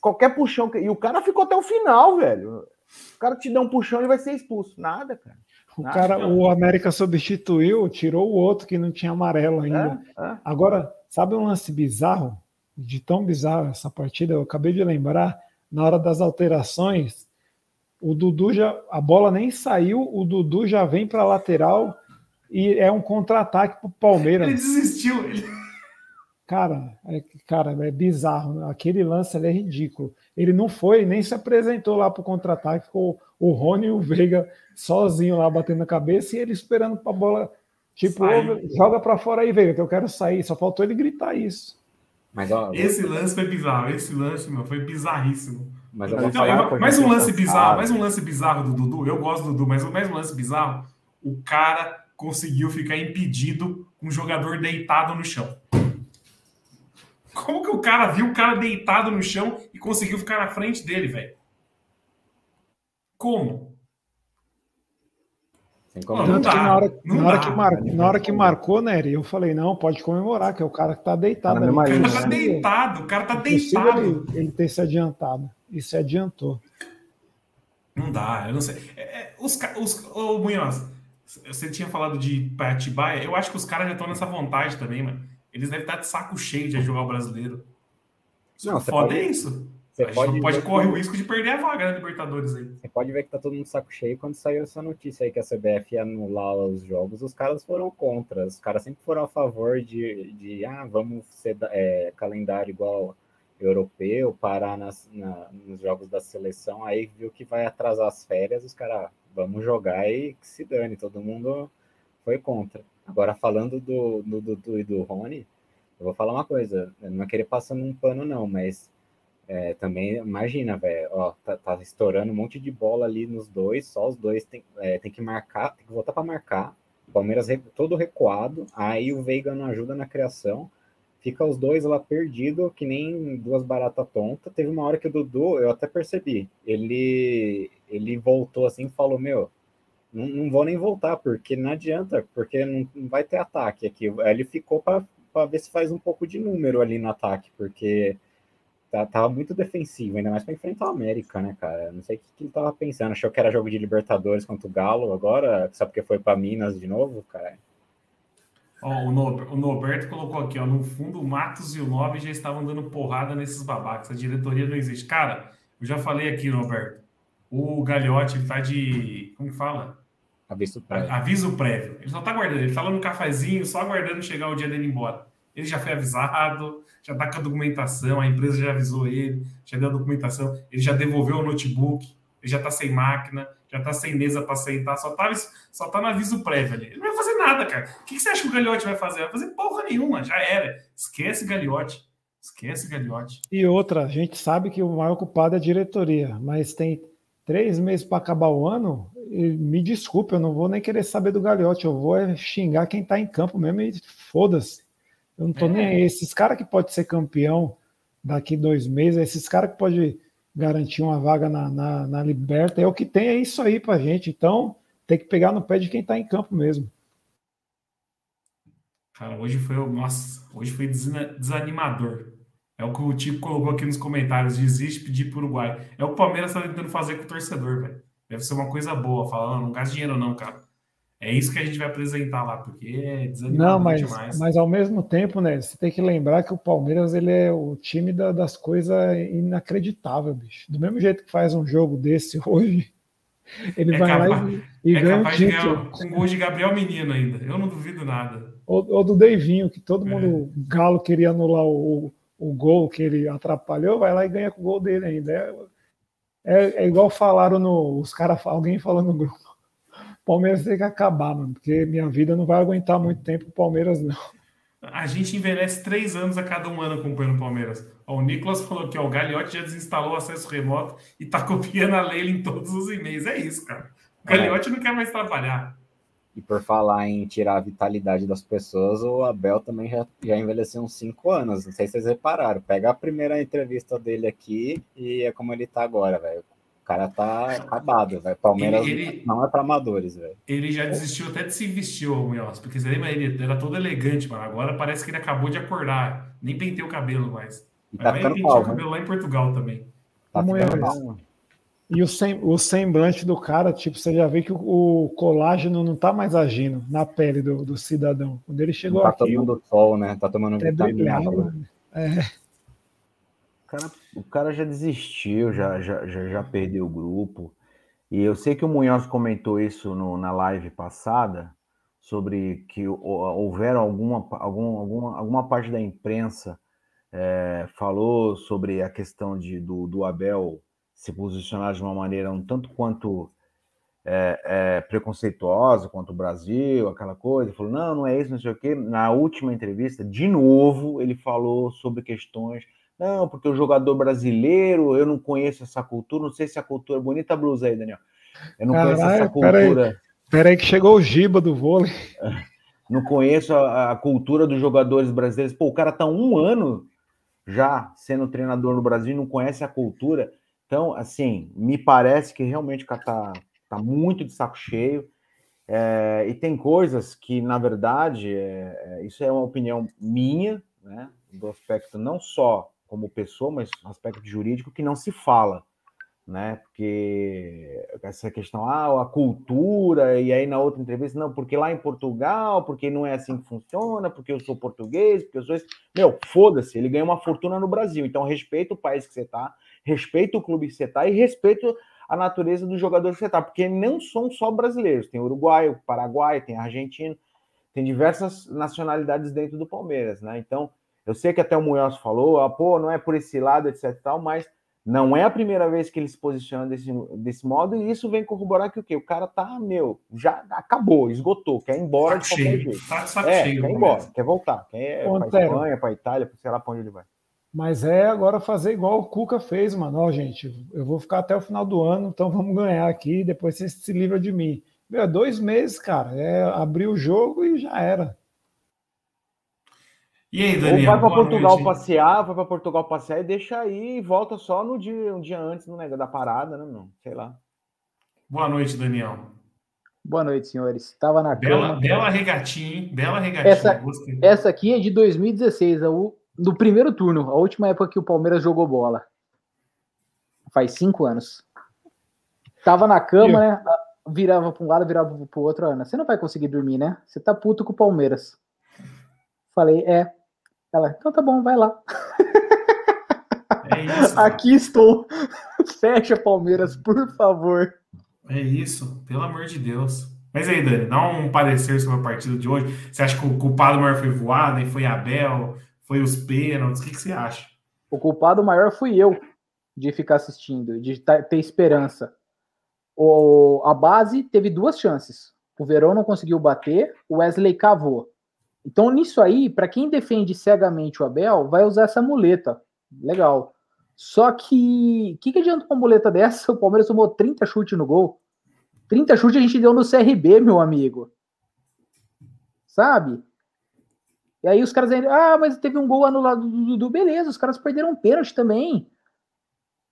qualquer puxão. E o cara ficou até o final, velho. O cara te dá um puxão e vai ser expulso. Nada, cara. O cara, o América substituiu, tirou o outro que não tinha amarelo ainda. É, é. Agora, sabe um lance bizarro? De tão bizarro essa partida, eu acabei de lembrar, na hora das alterações, o Dudu já. A bola nem saiu, o Dudu já vem para a lateral e é um contra-ataque para o Palmeiras. Ele desistiu. Ele... Cara, é, cara, é bizarro. Aquele lance é ridículo. Ele não foi, nem se apresentou lá para o contra-ataque. Ficou o Rony e o Veiga sozinho lá batendo na cabeça e ele esperando para a bola. Tipo, joga para fora aí, Veiga, que eu quero sair. Só faltou ele gritar isso. Mas, ó, esse lance foi bizarro. Esse lance, meu, foi bizarríssimo. Mas eu vou então, falar mais um lance bizarro, mais um lance bizarro do Dudu. Eu gosto do Dudu, mas mais um lance bizarro. O cara conseguiu ficar impedido com um jogador deitado no chão. Como que o cara viu o cara deitado no chão e conseguiu ficar na frente dele, velho? Como? Não, dá, na hora, na hora que, mar, na hora que marcou, né, eu falei, não, pode comemorar, que é o cara que tá deitado. o cara tá deitado, o cara tá deitado. Ele, ele ter se adiantado. E se adiantou. Não dá, eu não sei. É, é, os, os, ô, Munhoz, você tinha falado de Patibaia, eu acho que os caras já estão nessa vontade também, mano. Eles devem estar de saco cheio de jogar o brasileiro. Não, foda pode... é isso. Você a pode, pode correr o risco de perder a vaga na né, Libertadores aí. Você pode ver que tá todo mundo saco cheio quando saiu essa notícia aí que a CBF ia anular os jogos, os caras foram contra. Os caras sempre foram a favor de, de ah, vamos ser é, calendário igual europeu, parar nas, na, nos jogos da seleção, aí viu que vai atrasar as férias, os caras, vamos jogar e que se dane, todo mundo foi contra. Agora, falando do Dudu do, do, e do Rony, eu vou falar uma coisa, eu não é querer passar num pano não, mas é, também, imagina, velho, ó, tá, tá, estourando um monte de bola ali nos dois, só os dois tem, é, tem que marcar, tem que voltar para marcar. Palmeiras todo recuado, aí o Veiga não ajuda na criação, fica os dois lá perdido, que nem duas baratas tontas. Teve uma hora que o Dudu, eu até percebi, ele, ele voltou assim e falou: Meu, não, não vou nem voltar, porque não adianta, porque não, não vai ter ataque aqui. Aí ele ficou para ver se faz um pouco de número ali no ataque, porque tava muito defensivo, ainda mais para enfrentar o América, né, cara? Não sei o que, que, ele tava pensando. Achou que era jogo de Libertadores contra o Galo agora, só porque foi para Minas de novo, cara. Ó, o, o Norberto colocou aqui, ó, no fundo, o Matos e o Nove já estavam dando porrada nesses babacas. A diretoria não existe. Cara, eu já falei aqui, Norberto. O Gagliotti tá de. Como que fala? Aviso prévio. Aviso prévio. Ele só tá aguardando. Ele tá lá no cafezinho, só aguardando chegar o dia dele embora. Ele já foi avisado, já tá com a documentação, a empresa já avisou ele, já deu a documentação, ele já devolveu o notebook, ele já tá sem máquina, já tá sem mesa para sentar, só tá, só tá no aviso prévio ali. Ele não vai fazer nada, cara. O que, que você acha que o Gagliotti vai fazer? Vai fazer porra nenhuma, já era. Esquece Gagliotti. Esquece Gagliotti. E outra, a gente sabe que o maior culpado é a diretoria, mas tem três meses para acabar o ano. me desculpe, eu não vou nem querer saber do Gagliotti, eu vou é xingar quem tá em campo mesmo e foda-se. Eu não tô é. nem aí. Esses caras que pode ser campeão daqui dois meses, esses caras que pode garantir uma vaga na, na, na Liberta, é o que tem, é isso aí pra gente. Então, tem que pegar no pé de quem tá em campo mesmo. Cara, hoje foi, nossa, hoje foi desanimador. É o que o Tico colocou aqui nos comentários. Desiste pedir pro Uruguai. É o que o Palmeiras tá tentando fazer com o torcedor, velho. Deve ser uma coisa boa. Falando, não gasta dinheiro, não, cara. É isso que a gente vai apresentar lá, porque é desanimador Não, mas, demais. Mas ao mesmo tempo, né, você tem que lembrar que o Palmeiras ele é o time da, das coisas inacreditáveis, bicho. Do mesmo jeito que faz um jogo desse hoje, ele é vai capaz, lá e, e é ganha capaz um título. De ganhar com gol de Gabriel Menino ainda. Eu não duvido nada. Ou, ou do Deivinho, que todo mundo, o é. Galo queria anular o, o gol que ele atrapalhou, vai lá e ganha com o gol dele ainda. É, é, é igual falaram no. Os caras, alguém falou no grupo Palmeiras tem que acabar, mano, porque minha vida não vai aguentar muito tempo o Palmeiras, não. A gente envelhece três anos a cada um ano acompanhando o Palmeiras. O Nicolas falou que ó, o Gagliotti já desinstalou o acesso remoto e tá copiando a Leila em todos os e-mails. É isso, cara. O Gagliotti é. não quer mais trabalhar. E por falar em tirar a vitalidade das pessoas, o Abel também já, já envelheceu uns cinco anos. Não sei se vocês repararam. Pega a primeira entrevista dele aqui e é como ele tá agora, velho. O cara tá acabado, velho. Palmeiras ele, ele, não é para amadores, velho. Ele já desistiu até de se vestir, o Munhoz, porque você lembra, ele era todo elegante, mano. Agora parece que ele acabou de acordar. Nem pentei o cabelo mais. E tá ficando pau, o né? cabelo lá em Portugal também. Tá pau. E o, sem, o semblante do cara, tipo, você já vê que o, o colágeno não tá mais agindo na pele do, do cidadão. Quando ele chegou tá aqui. Tá tomando sol, né? Tá tomando vitamina. Né? É. O cara, o cara já desistiu, já, já, já, já, perdeu o grupo. E eu sei que o Munhoz comentou isso no, na live passada, sobre que houveram alguma, algum, alguma, alguma parte da imprensa é, falou sobre a questão de, do, do Abel se posicionar de uma maneira um tanto quanto é, é, preconceituosa quanto o Brasil, aquela coisa, falou, não, não é isso, não sei o quê. Na última entrevista, de novo, ele falou sobre questões, não, porque o jogador brasileiro, eu não conheço essa cultura, não sei se a cultura, bonita blusa aí, Daniel, eu não Caralho, conheço essa cultura. Peraí aí que chegou o Giba do vôlei. Não conheço a, a, cultura dos jogadores brasileiros. Pô, o cara tá um ano já sendo treinador no Brasil e não conhece a cultura. Então, assim, me parece que realmente o cara tá, tá muito de saco cheio. É, e tem coisas que, na verdade, é, é, isso é uma opinião minha, né? Do aspecto não só como pessoa, mas aspecto jurídico, que não se fala, né? Porque essa questão, ah, a cultura, e aí na outra entrevista, não, porque lá em Portugal, porque não é assim que funciona, porque eu sou português, porque eu sou esse. Meu, foda-se, ele ganha uma fortuna no Brasil, então respeita o país que você tá, respeito o clube que você está e respeito a natureza do jogador que você está, porque não são só brasileiros, tem uruguaio, paraguaio, tem argentino, tem diversas nacionalidades dentro do Palmeiras, né? Então, eu sei que até o Munhoz falou, ah, pô, não é por esse lado, etc tal, mas não é a primeira vez que ele se posiciona desse, desse modo, e isso vem corroborar que o quê? O cara tá, meu, já acabou, esgotou, quer ir embora de qualquer cheio. jeito. Tá saco é, cheio, quer ir embora, quer voltar, quer ir pra Espanha, pra Itália, sei lá pra onde ele vai. Mas é agora fazer igual o Cuca fez, mano. Ó, gente, eu vou ficar até o final do ano, então vamos ganhar aqui, depois você se livra de mim. Meu, é dois meses, cara. É abrir o jogo e já era. E aí, Daniel? Ou vai para Portugal noite. passear, vai para Portugal passear e deixa aí e volta só no dia, um dia antes no negócio da parada, né, não? Sei lá. Boa noite, Daniel. Boa noite, senhores. Estava na bela, cama. Bela regatinha, hein? Bela regatinha. Essa, essa aqui é de 2016, a, no primeiro turno, a última época que o Palmeiras jogou bola. Faz cinco anos. Tava na cama, né? Virava para um lado, virava para o outro. Ana, você não vai conseguir dormir, né? Você tá puto com o Palmeiras. Falei, é. Ela, então tá bom, vai lá. É isso. Aqui estou. Fecha Palmeiras, por favor. É isso, pelo amor de Deus. Mas aí, Dani, dá um parecer sobre a partida de hoje. Você acha que o culpado maior foi voado e foi Abel? Foi os pênaltis? O que, que você acha? O culpado maior fui eu de ficar assistindo, de ter esperança. O, a base teve duas chances. O Verão não conseguiu bater, o Wesley cavou. Então, nisso aí, para quem defende cegamente o Abel, vai usar essa muleta. Legal. Só que, o que, que adianta uma muleta dessa? O Palmeiras tomou 30 chutes no gol. 30 chutes a gente deu no CRB, meu amigo. Sabe? E aí os caras ainda, ah, mas teve um gol anulado do Dudu, beleza, os caras perderam um pênalti também.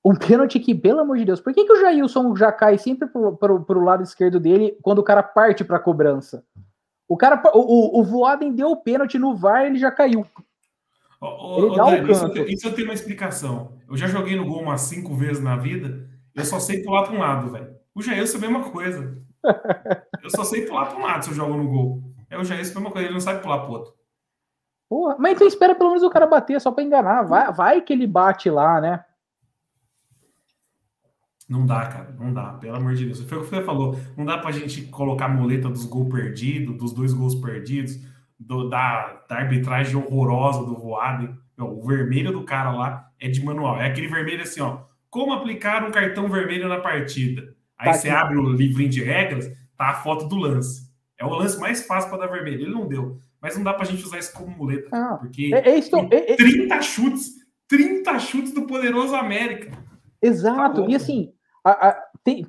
Um pênalti que, pelo amor de Deus, por que, que o Jailson já cai sempre pro, pro, pro lado esquerdo dele quando o cara parte pra cobrança? O cara, o, o, o Voaden deu o pênalti no VAR ele já caiu. Oh, ele dá Dani, isso, isso, eu tenho uma explicação. Eu já joguei no gol umas cinco vezes na vida, eu só sei pular para um lado, velho. O Jailson é a mesma coisa. Eu só sei pular para um lado se eu jogo no gol. É o Jailson é a mesma coisa, ele não sabe pular pro outro. Porra, mas então espera pelo menos o cara bater só para enganar. Vai, vai que ele bate lá, né? Não dá, cara, não dá, pelo amor de Deus. Foi o que você falou. Não dá pra gente colocar a muleta dos gols perdidos, dos dois gols perdidos, do, da, da, arbitragem horrorosa do Voaden. O vermelho do cara lá é de manual. É aquele vermelho assim, ó. Como aplicar um cartão vermelho na partida? Aí tá você aqui. abre o livrinho de regras, tá a foto do lance. É o lance mais fácil para dar vermelho. Ele não deu. Mas não dá pra gente usar isso como muleta. Ah, porque é, é isso, é, 30 chutes, 30 chutes do poderoso América. Exato. Tá e assim,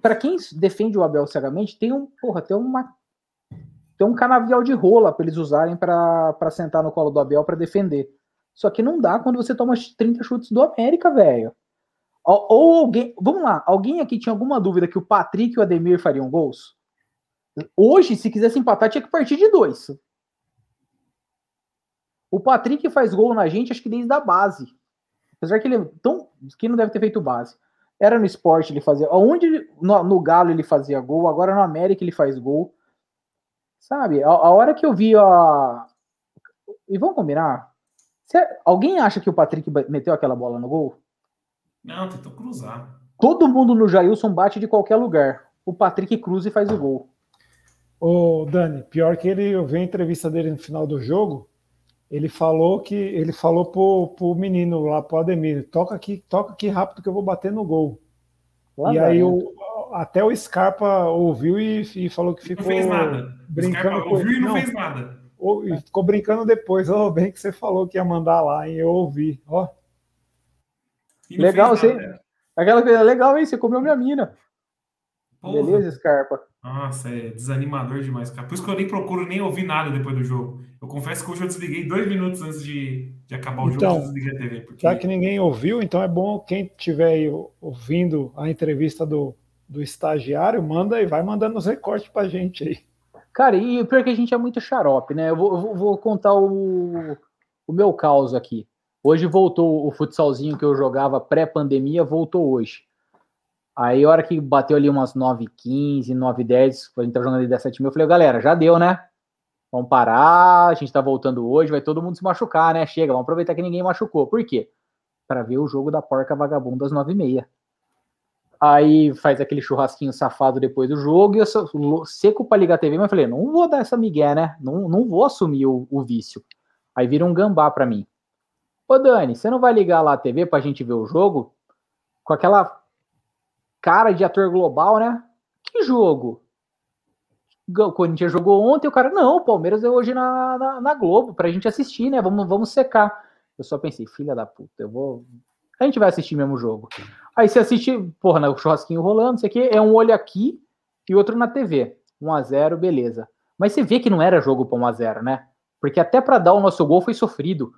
para quem defende o Abel cegamente, tem um, porra, tem uma tem um canavial de rola para eles usarem para sentar no colo do Abel para defender. Só que não dá quando você toma 30 chutes do América, velho. Ou, ou, alguém, vamos lá, alguém aqui tinha alguma dúvida que o Patrick e o Ademir fariam gols? Hoje, se quisesse empatar, tinha que partir de dois. O Patrick faz gol na gente, acho que desde a base. Apesar que ele é tão. que não deve ter feito base. Era no esporte ele fazia. Onde no, no, Galo ele fazia gol, agora no América ele faz gol. Sabe? A, a hora que eu vi a. E vamos combinar? alguém acha que o Patrick meteu aquela bola no gol? Não, tentou cruzar. Todo mundo no Jailson bate de qualquer lugar. O Patrick cruza e faz o gol. Ô, Dani, pior que ele, eu vi a entrevista dele no final do jogo, ele falou que ele falou pro, pro menino lá, pro Ademir, toca aqui, toca aqui rápido que eu vou bater no gol. Lá e aí o, até o Scarpa ouviu e, e falou que ficou não fez nada. brincando. Scarpa ouviu e não, não, fez nada. Ou, ficou brincando depois. Ó, oh, bem que você falou que ia mandar lá, e eu ouvi. Ó. Legal, você. Aquela coisa legal, hein? Você comeu minha mina. Porra. Beleza, Scarpa. Nossa, é desanimador demais, cara. Por isso que eu nem procuro nem ouvir nada depois do jogo. Eu confesso que hoje eu desliguei dois minutos antes de, de acabar o então, jogo, desliguei a TV. Porque... Já que ninguém ouviu, então é bom quem estiver ouvindo a entrevista do, do estagiário, manda e vai mandando os recortes pra gente aí. Cara, e pior que a gente é muito xarope, né? Eu vou, eu vou contar o, o meu caos aqui. Hoje voltou o futsalzinho que eu jogava pré-pandemia, voltou hoje. Aí, a hora que bateu ali umas 9h15, 9h10, a gente tá jogando ali 17 mil, eu falei, galera, já deu, né? Vamos parar, a gente tá voltando hoje, vai todo mundo se machucar, né? Chega, vamos aproveitar que ninguém machucou. Por quê? Para ver o jogo da porca vagabunda às 9h30. Aí faz aquele churrasquinho safado depois do jogo e eu sou seco para ligar a TV, mas falei, não vou dar essa migué, né? Não, não vou assumir o, o vício. Aí vira um gambá para mim. Ô Dani, você não vai ligar lá a TV pra gente ver o jogo? Com aquela cara de ator global, né? Que jogo? O Corinthians jogou ontem, o cara, não, o Palmeiras é hoje na, na, na, Globo, pra gente assistir, né? Vamos, vamos secar. Eu só pensei, filha da puta, eu vou. A gente vai assistir mesmo jogo. Aí você assiste, porra, no churrasquinho rolando, isso aqui é um olho aqui e outro na TV. 1x0, beleza. Mas você vê que não era jogo para 1x0, né? Porque até para dar o nosso gol foi sofrido.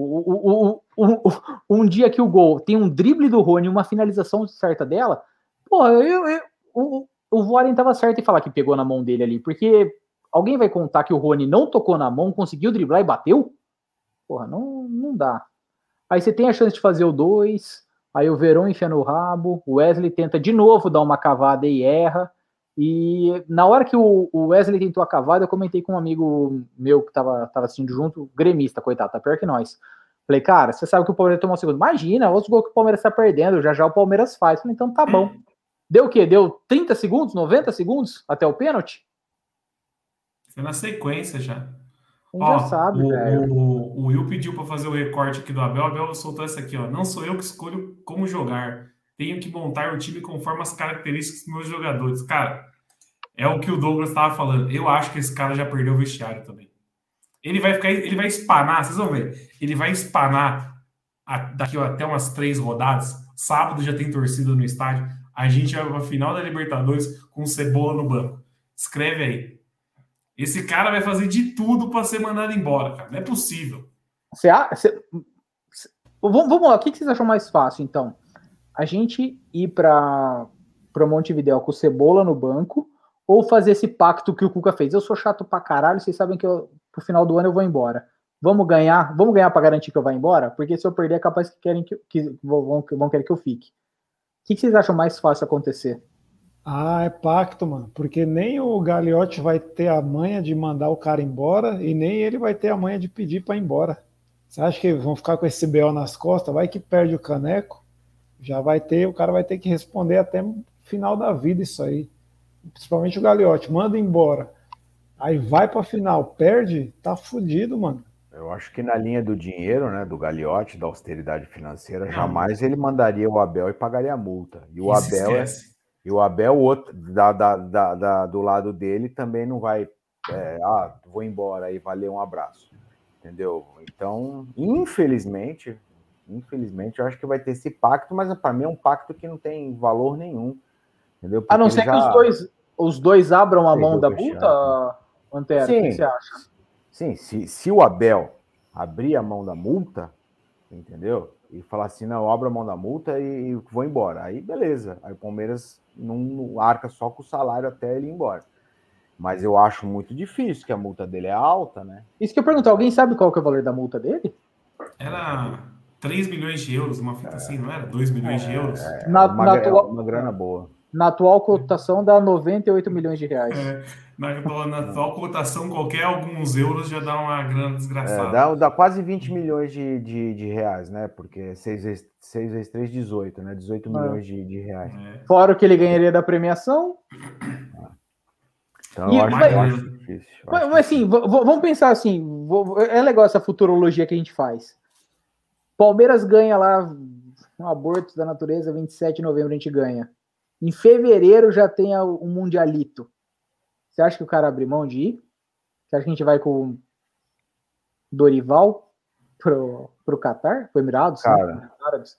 O, o, o, um dia que o gol tem um drible do Rony, uma finalização certa dela, porra, eu, eu, o, o Voaren tava certo em falar que pegou na mão dele ali, porque alguém vai contar que o Rony não tocou na mão, conseguiu driblar e bateu? Porra, não, não dá. Aí você tem a chance de fazer o 2, aí o Verão enfia no rabo, o Wesley tenta de novo dar uma cavada e erra. E na hora que o Wesley tentou a cavada, eu comentei com um amigo meu que tava, tava assistindo junto, gremista, coitado, tá pior que nós. Falei, cara, você sabe que o Palmeiras tomou o segundo. Imagina, outros gols que o Palmeiras tá perdendo, já já o Palmeiras faz. Falei, então tá bom. Deu o quê? Deu 30 segundos, 90 segundos até o pênalti? Foi na sequência já. Engraçado, ó, o, o, o Will pediu para fazer o recorte aqui do Abel. O Abel soltou essa aqui, ó. Não sou eu que escolho como jogar. Tenho que montar o time conforme as características dos meus jogadores. Cara, é o que o Douglas estava falando. Eu acho que esse cara já perdeu o vestiário também. Ele vai ficar, ele vai espanar, vocês vão ver. Ele vai espanar daqui ó, até umas três rodadas. Sábado já tem torcida no estádio. A gente vai para a final da Libertadores com cebola no banco. Escreve aí. Esse cara vai fazer de tudo para ser mandado embora, cara. Não é possível. Você, você, vamos, vamos lá, o que vocês acham mais fácil, então? A gente ir para Montevideo com cebola no banco ou fazer esse pacto que o Cuca fez. Eu sou chato pra caralho, vocês sabem que eu, pro final do ano eu vou embora. Vamos ganhar, vamos ganhar para garantir que eu vá embora? Porque se eu perder é capaz que querem que, que vão, vão querer que eu fique. O que, que vocês acham mais fácil acontecer? Ah, é pacto, mano. Porque nem o Gagliotti vai ter a manha de mandar o cara embora e nem ele vai ter a manha de pedir para ir embora. Você acha que vão ficar com esse BO nas costas? Vai que perde o caneco, já vai ter, o cara vai ter que responder até o final da vida isso aí principalmente o Gagliotti, manda embora. Aí vai para final, perde, tá fudido, mano. Eu acho que na linha do dinheiro, né, do Gagliotti, da austeridade financeira, Não. jamais ele mandaria o Abel e pagaria a multa. E o Isso Abel é, e o Abel outro da, da, da, da, do lado dele também não vai é, ah, vou embora aí, valeu, um abraço. Entendeu? Então, infelizmente, Infelizmente, eu acho que vai ter esse pacto, mas para mim é um pacto que não tem valor nenhum. Entendeu? a não ser já... que os dois, os dois abram a mão da multa, Antero, Sim. o que você acha? Sim, se, se o Abel abrir a mão da multa, entendeu? E falar assim, não, eu abro a mão da multa e, e vou embora. Aí beleza. Aí o Palmeiras não arca só com o salário até ele ir embora. Mas eu acho muito difícil, que a multa dele é alta, né? Isso que eu pergunto, alguém sabe qual que é o valor da multa dele? Era 3 milhões de euros, uma fita assim, não era? 2 milhões de euros? É, na, uma, na atual, uma grana boa. Na atual cotação dá 98 milhões de reais. É, na, na, atual cotação, qualquer alguns euros já dá uma grana desgraçada. É, dá, dá, quase 20 milhões de, de, de, reais, né? Porque 6 vezes, 6 vezes 3, 18, né? 18 milhões de, de reais. É. Fora o que ele ganharia da premiação. Então, difícil. Eu mas, acho mas assim, vamos pensar assim, é legal essa futurologia que a gente faz. Palmeiras ganha lá um aborto da natureza, 27 de novembro a gente ganha. Em fevereiro já tem um mundialito. Você acha que o cara abre mão de ir? Você acha que a gente vai com Dorival pro, pro Qatar? Pro Emirados? Cara, né? Árabes?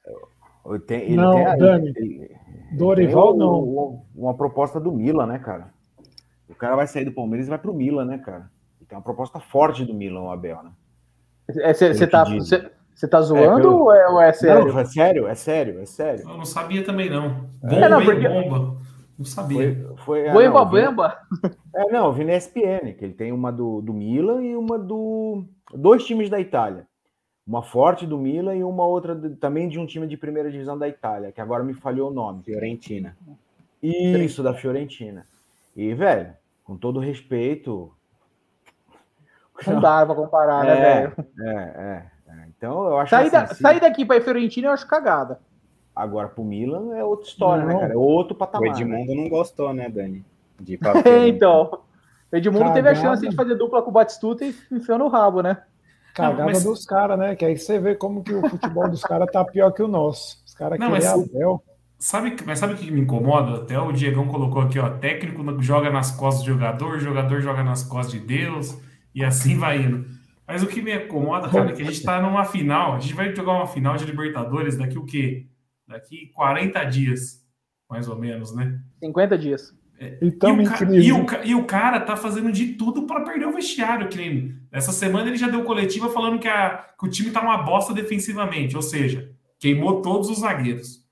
Tem, ele não, tem aí, Dani. Ele, Dorival tem não. Uma, uma proposta do Milan, né, cara? O cara vai sair do Palmeiras e vai pro Milan, né, cara? E tem uma proposta forte do Milan, o Abel, né? Você tá, você tá zoando é, ou, é, ou, é, sério? Não, é sério, é sério, é sério. Eu não sabia também, não. Bomba, é, não, porque... bomba. Não sabia. Foi, foi, Bomba, Bamba? É, não, eu vi na ESPN, que ele tem uma do, do Milan e uma do... Dois times da Itália. Uma forte do Milan e uma outra de, também de um time de primeira divisão da Itália, que agora me falhou o nome. Fiorentina. Isso, da Fiorentina. E, velho, com todo respeito... Não dá pra comparar, né, velho? É, é. Então, eu acho sair, assim, da, se... sair daqui para a Fiorentina eu acho cagada. Agora, pro Milan é outra história, não. né, cara? É outro patamar. O Edmundo né? não gostou, né, Dani? De ir é, então. O Edmundo cagada. teve a chance de fazer dupla com o Batistuta e enfiou no rabo, né? Cagada não, mas... dos caras, né? Que aí você vê como que o futebol dos caras tá pior que o nosso. Os caras querem mas... Abel. Sabe, mas sabe o que me incomoda? Até o Diegão colocou aqui, ó. Técnico joga nas costas do jogador, jogador joga nas costas de Deus, e assim vai indo. Mas o que me incomoda, cara, é que a gente tá numa final. A gente vai jogar uma final de Libertadores daqui o quê? Daqui 40 dias, mais ou menos, né? 50 dias. É, então, e, o cara, e, o, e, o cara tá fazendo de tudo para perder o vestiário, que essa semana ele já deu coletiva falando que, a, que o time tá uma bosta defensivamente, ou seja, queimou todos os zagueiros.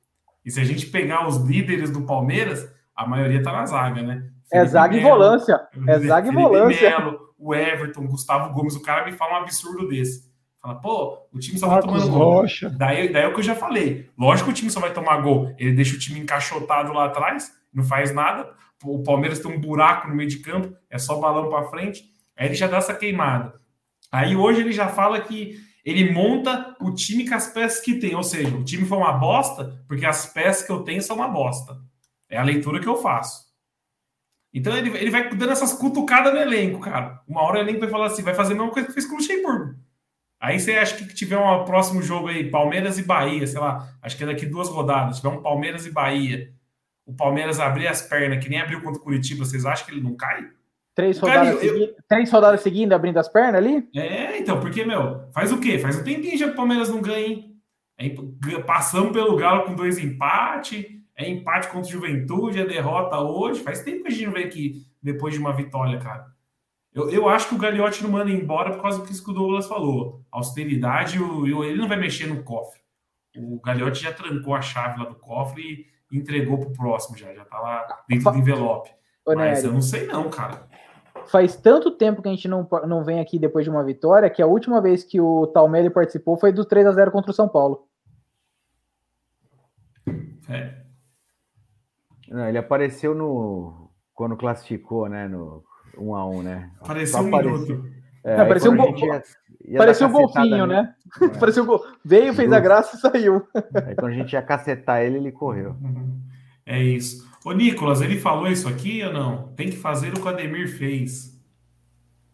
E se a gente pegar os líderes do Palmeiras, a maioria tá na zaga, né? É Felipe é zaga e volância. É zaga e volância. Melo, o Everton, Gustavo Gomes, o cara me fala um absurdo desse. Fala, pô, o time só vai tomando gol. Daí, daí é o que eu já falei. Lógico que o time só vai tomar gol. Ele deixa o time encaixotado lá atrás, não faz nada. O Palmeiras tem um buraco no meio de campo, é só balão para frente. Aí ele já dá essa queimada. Aí hoje ele já fala que ele monta o time com as peças que tem. Ou seja, o time foi uma bosta, porque as peças que eu tenho são uma bosta. É a leitura que eu faço. Então ele, ele vai dando essas cutucadas no elenco, cara. Uma hora o elenco vai falar assim, vai fazer a mesma coisa que fez com o Luxemburgo. Aí você acha que tiver um próximo jogo aí, Palmeiras e Bahia, sei lá, acho que é daqui duas rodadas, tiver um Palmeiras e Bahia, o Palmeiras abrir as pernas, que nem abriu contra o Curitiba, vocês acham que ele não cai? Três rodadas, segui... Três rodadas seguindo, abrindo as pernas ali? É, então, porque, meu, faz o quê? Faz um tempinho já que o Palmeiras não ganha, hein? passamos pelo Galo com dois empates, é empate contra o Juventude, é derrota hoje. Faz tempo que a gente não vem aqui depois de uma vitória, cara. Eu, eu acho que o Gagliotti não manda embora por causa do que o Douglas falou. Austeridade, o, ele não vai mexer no cofre. O Gagliotti já trancou a chave lá do cofre e entregou pro próximo já. Já tá lá dentro do envelope. Ô, Mas eu não sei não, cara. Faz tanto tempo que a gente não, não vem aqui depois de uma vitória que a última vez que o Talmelli participou foi do 3 a 0 contra o São Paulo. É. Não, ele apareceu no. Quando classificou, né? No 1 a 1 né? Apareceu um minuto. É, Não, parecia um, gol... parecia um golfinho, né? É. parecia um gol... Veio, fez a graça e saiu. Aí quando a gente ia cacetar ele, ele correu. É isso. Ô, Nicolas, ele falou isso aqui ou não? Tem que fazer o que o Ademir fez.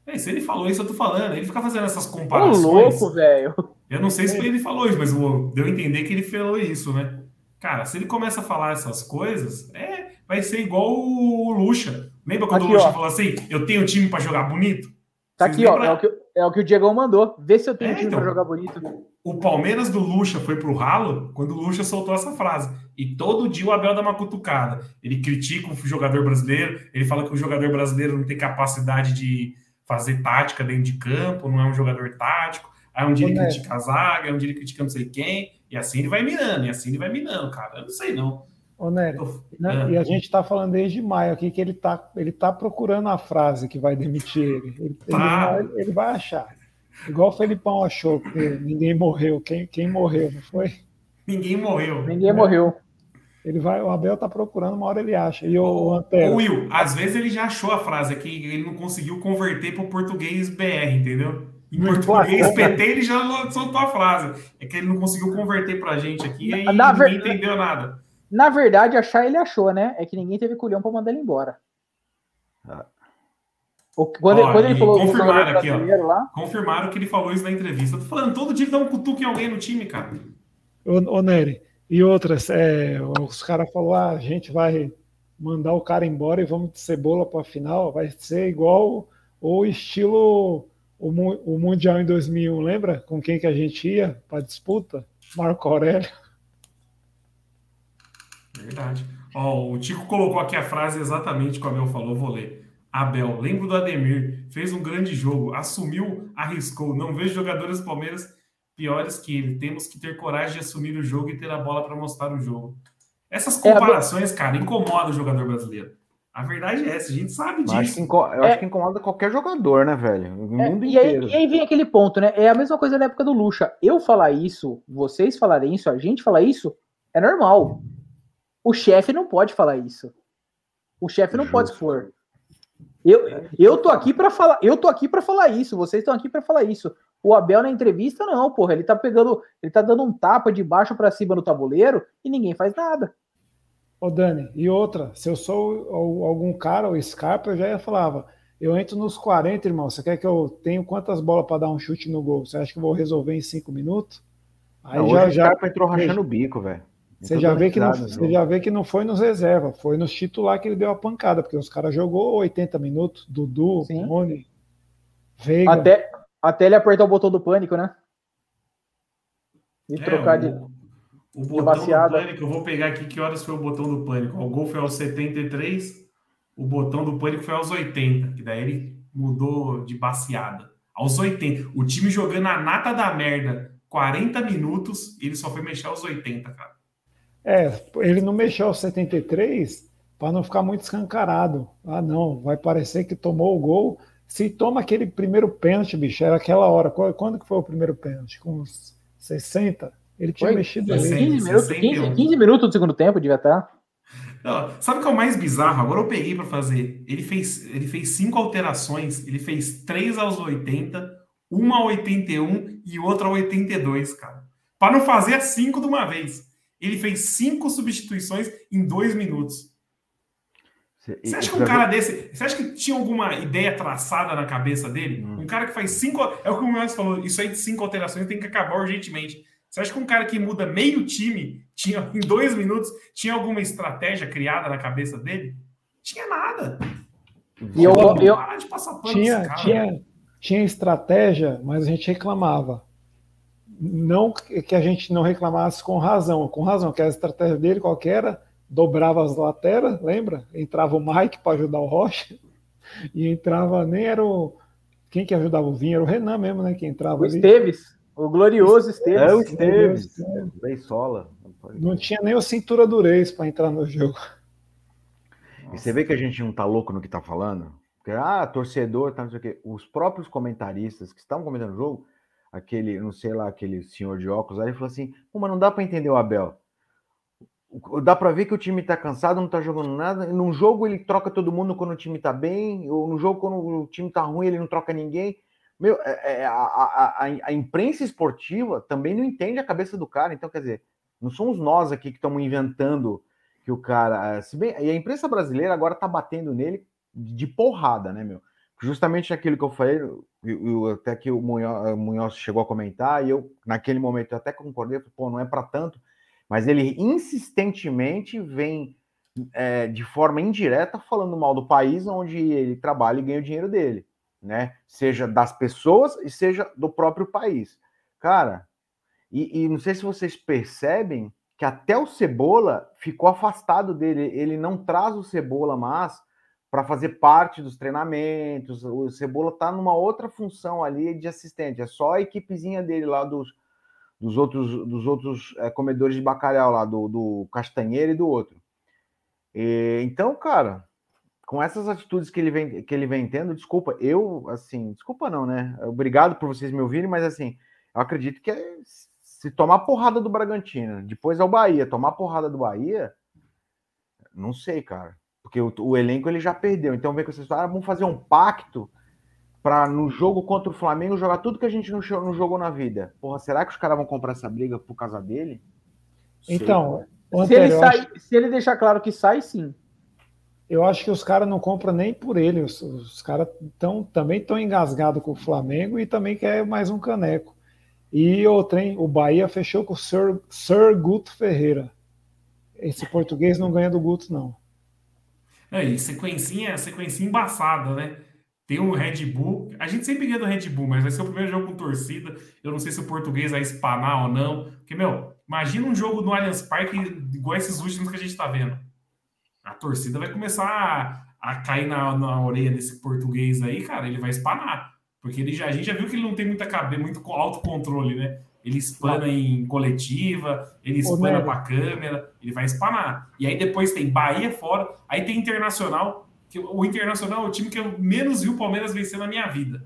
É, se ele falou isso, eu tô falando. Ele fica fazendo essas comparações. Ô, louco, velho. Eu não sei se ele falou isso, mas deu a entender que ele falou isso, né? Cara, se ele começa a falar essas coisas, é, vai ser igual o Lucha. Lembra quando aqui, o Lucha ó. falou assim: eu tenho time para jogar bonito? Tá aqui, ó. É o, que, é o que o Diego mandou. Vê se eu tenho é, time então, pra jogar bonito. O Palmeiras do Lucha foi pro ralo quando o Lucha soltou essa frase. E todo dia o Abel dá uma cutucada. Ele critica o jogador brasileiro, ele fala que o jogador brasileiro não tem capacidade de fazer tática dentro de campo, não é um jogador tático. Aí um dia ele critica a zaga, aí um dia ele critica não sei quem, e assim ele vai mirando, e assim ele vai mirando, cara. Eu não sei não. Ô, Nery, né? e a gente está falando desde maio aqui que ele está ele tá procurando a frase que vai demitir ele. Ele, tá. ele, ele vai achar. Igual o Felipão achou que ninguém morreu. Quem, quem morreu, não foi? Ninguém morreu. Ninguém é. morreu. Ele vai, o Abel tá procurando, uma hora ele acha. E o, o Antero. Will, às vezes ele já achou a frase aqui, ele não conseguiu converter para o português BR, entendeu? Em português PT ele já soltou a frase. É que ele não conseguiu converter pra gente aqui e ninguém ver... entendeu nada. Na verdade, achar ele achou, né? É que ninguém teve culhão para mandar ele embora. Ah. O, quando, ó, quando ele falou confirmaram aqui, ó, lá... confirmaram que ele falou isso na entrevista. Eu tô falando, todo dia que dá um cutuque em alguém no time, cara. Ô, ô Nery, e outras, é, os caras falaram, ah, a gente vai mandar o cara embora e vamos de cebola para a final, vai ser igual o estilo o, o Mundial em 2001, lembra? Com quem que a gente ia para disputa? Marco Aurélio. Verdade. Ó, o Tico colocou aqui a frase exatamente como eu falou, vou ler. Abel, lembro do Ademir, fez um grande jogo, assumiu, arriscou. Não vejo jogadores do Palmeiras piores que ele. Temos que ter coragem de assumir o jogo e ter a bola para mostrar o jogo. Essas comparações, é, cara, incomodam o jogador brasileiro. A verdade é essa, a gente sabe disso. Acho eu é, acho que incomoda qualquer jogador, né, velho? O é, mundo e inteiro. Aí, e aí vem aquele ponto, né? É a mesma coisa na época do Lucha. Eu falar isso, vocês falarem isso, a gente falar isso, é normal. O chefe não pode falar isso. O chefe não Justo. pode expor. Eu, eu tô aqui para falar, eu tô aqui para falar isso, vocês estão aqui para falar isso. O Abel na entrevista não, porra, ele tá pegando, ele tá dando um tapa de baixo para cima no tabuleiro e ninguém faz nada. Ô Dani, e outra, se eu sou algum cara, o Scarpa, eu já ia falava, eu entro nos 40, irmão, você quer que eu tenho quantas bolas para dar um chute no gol? Você acha que eu vou resolver em 5 minutos? Aí não, já, já... o Scarpa entrou rachando o bico, velho. Você já, vê que não, você já vê que não foi nos reserva, foi nos titular que ele deu a pancada, porque os caras jogou 80 minutos, Dudu, Rony, Veiga. Até, até ele apertar o botão do pânico, né? E é, trocar de. O botão do pânico, eu vou pegar aqui que horas foi o botão do pânico. O gol foi aos 73, o botão do pânico foi aos 80, que daí ele mudou de baseada. Aos 80. O time jogando a nata da merda 40 minutos, ele só foi mexer aos 80, cara. É, ele não mexeu aos 73 para não ficar muito escancarado. Ah, não, vai parecer que tomou o gol. Se toma aquele primeiro pênalti, bicho, era aquela hora. Quando que foi o primeiro pênalti? Com uns 60? Ele tinha foi? mexido 60, ali. 15 minutos, 15, 15 minutos do segundo tempo, devia estar. Não, sabe o que é o mais bizarro? Agora eu peguei para fazer. Ele fez, ele fez cinco alterações. Ele fez três aos 80, uma ao 81 e outra ao 82, cara. Para não fazer as cinco de uma vez. Ele fez cinco substituições em dois minutos. Você acha que um cara desse. Você acha que tinha alguma ideia traçada na cabeça dele? Hum. Um cara que faz cinco. É o que o Márcio falou, isso aí de cinco alterações tem que acabar urgentemente. Você acha que um cara que muda meio time tinha, em dois minutos, tinha alguma estratégia criada na cabeça dele? Tinha nada. E eu, eu, eu tinha, tinha, tinha estratégia, mas a gente reclamava não que a gente não reclamasse com razão, com razão, que a estratégia dele qualquer era, dobrava as lateras, lembra? Entrava o Mike para ajudar o Rocha, e entrava, nem era o. Quem que ajudava o Vinho? Era o Renan mesmo, né? Que entrava o ali. Esteves, o glorioso Esteves. É o Esteves, bem sola. Não tinha nem o cintura durez para entrar no jogo. E você vê que a gente não tá louco no que tá falando? Porque, ah, torcedor, tá, não sei o quê. Os próprios comentaristas que estavam comentando o jogo aquele, não sei lá, aquele senhor de óculos, aí ele falou assim: mas não dá para entender o Abel. Dá para ver que o time tá cansado, não tá jogando nada. Num jogo ele troca todo mundo quando o time tá bem, ou no jogo quando o time tá ruim ele não troca ninguém. Meu, é, é, a, a, a, a imprensa esportiva também não entende a cabeça do cara. Então, quer dizer, não somos nós aqui que estamos inventando que o cara. Se bem, e a imprensa brasileira agora tá batendo nele de porrada, né, meu? Justamente aquilo que eu falei, eu, até que o Munhoz, Munhoz, chegou a comentar, e eu, naquele momento, eu até concordei, pô, não é para tanto, mas ele insistentemente vem é, de forma indireta falando mal do país onde ele trabalha e ganha o dinheiro dele. Né? Seja das pessoas e seja do próprio país. Cara, e, e não sei se vocês percebem que até o Cebola ficou afastado dele. Ele não traz o Cebola mais para fazer parte dos treinamentos. O Cebola está numa outra função ali de assistente. É só a equipezinha dele lá dos, dos outros, dos outros é, comedores de bacalhau lá, do, do Castanheira e do outro. E, então, cara, com essas atitudes que ele vem que ele vem tendo, desculpa, eu assim, desculpa não, né? Obrigado por vocês me ouvirem, mas assim, eu acredito que é, se tomar porrada do Bragantino, depois é o Bahia, tomar porrada do Bahia, não sei, cara, porque o, o elenco ele já perdeu. Então vem com essa história, ah, vamos fazer um pacto para no jogo contra o Flamengo jogar tudo que a gente não, não jogou na vida. Porra, será que os caras vão comprar essa briga por causa dele? Então, se ele, sai, se ele deixar claro que sai, sim eu acho que os caras não compram nem por ele. Os, os caras tão, também estão engasgados com o Flamengo e também quer mais um caneco. E o trem, o Bahia fechou com o Sir, Sir Guto Ferreira. Esse português não ganha do Guto, não. É, e sequencinha, sequencinha embaçada, né? Tem um Red Bull. A gente sempre ganha do Red Bull, mas vai ser o primeiro jogo com torcida. Eu não sei se o português vai espanar ou não. Porque, meu, imagina um jogo no Allianz Parque igual esses últimos que a gente tá vendo a torcida vai começar a, a cair na, na orelha desse português aí, cara, ele vai espanar. Porque ele já, a gente já viu que ele não tem muita cabeça, muito autocontrole, né? Ele espana em coletiva, ele espana para câmera, ele vai espanar. E aí depois tem Bahia fora, aí tem Internacional, que o Internacional é o time que eu menos vi o Palmeiras vencer na minha vida.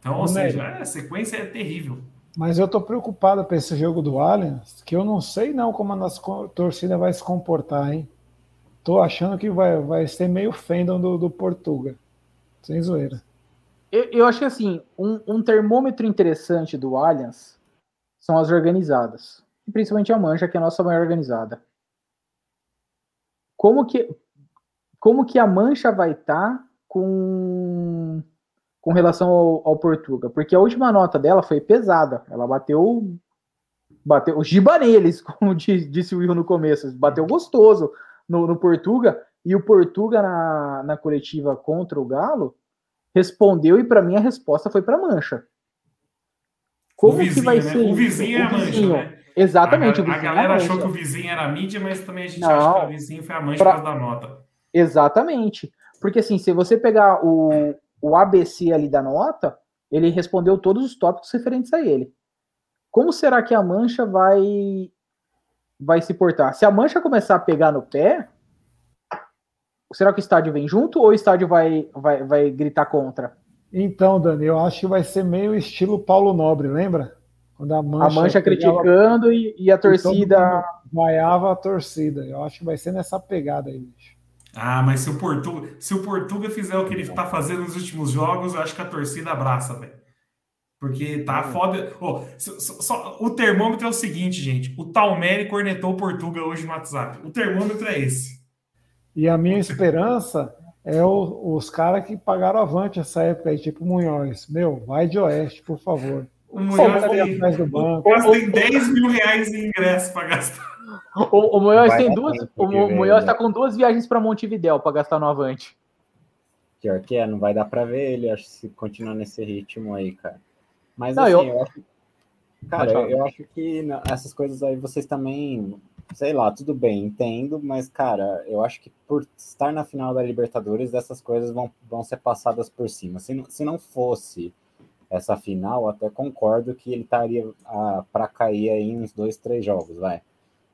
Então, ou seja, a sequência é terrível. Mas eu tô preocupado para esse jogo do Allianz, que eu não sei não como a nossa torcida vai se comportar, hein? Tô achando que vai, vai ser meio fandom do, do Portuga. Sem zoeira. Eu, eu acho que assim, um, um, termômetro interessante do Allianz são as organizadas. E principalmente a Mancha, que é a nossa maior organizada. Como que, como que a Mancha vai estar tá com, com relação ao, ao Portuga? Porque a última nota dela foi pesada. Ela bateu bateu o giba neles, como disse o Will no começo, bateu gostoso no, no Portuga, e o Portuga na, na coletiva contra o Galo respondeu, e para mim a resposta foi para Mancha. Como vizinho, que vai né? ser? O vizinho é a Mancha, né? Exatamente. A, a galera é achou que o vizinho era a mídia, mas também a gente Não, acha que o vizinho foi a Mancha pra... da nota. Exatamente. Porque assim, se você pegar o, o ABC ali da nota, ele respondeu todos os tópicos referentes a ele. Como será que a Mancha vai vai se portar? Se a mancha começar a pegar no pé, será que o estádio vem junto ou o estádio vai, vai, vai gritar contra? Então, Dani, eu acho que vai ser meio estilo Paulo Nobre, lembra? Quando a mancha, a mancha criticando e, e, a torcida. Vaiava a torcida. Eu acho que vai ser nessa pegada aí, bicho. Ah, mas se o Portuga, se o Portuga fizer o que ele está fazendo nos últimos jogos, eu acho que a torcida abraça, velho. Porque tá hum. foda. Oh, só, só, o termômetro é o seguinte, gente. O Talmere cornetou o Portuga hoje no WhatsApp. O termômetro é esse. E a minha esperança é o, os caras que pagaram avante essa época aí, tipo Munhoz. Meu, vai de oeste, por favor. O Munhoz tem, do banco. tem 10 mil reais em ingresso para gastar. O, o Munhoz tem duas. O Munhoz tá com duas viagens para Montevidéu para gastar no Avante. Pior que é, não vai dar para ver ele, acho, se continuar nesse ritmo aí, cara. Mas não, assim, eu... eu acho. Cara, eu, eu acho que essas coisas aí vocês também. Sei lá, tudo bem, entendo, mas, cara, eu acho que por estar na final da Libertadores, essas coisas vão, vão ser passadas por cima. Se, se não fosse essa final, até concordo que ele estaria ah, para cair aí em uns dois, três jogos, vai.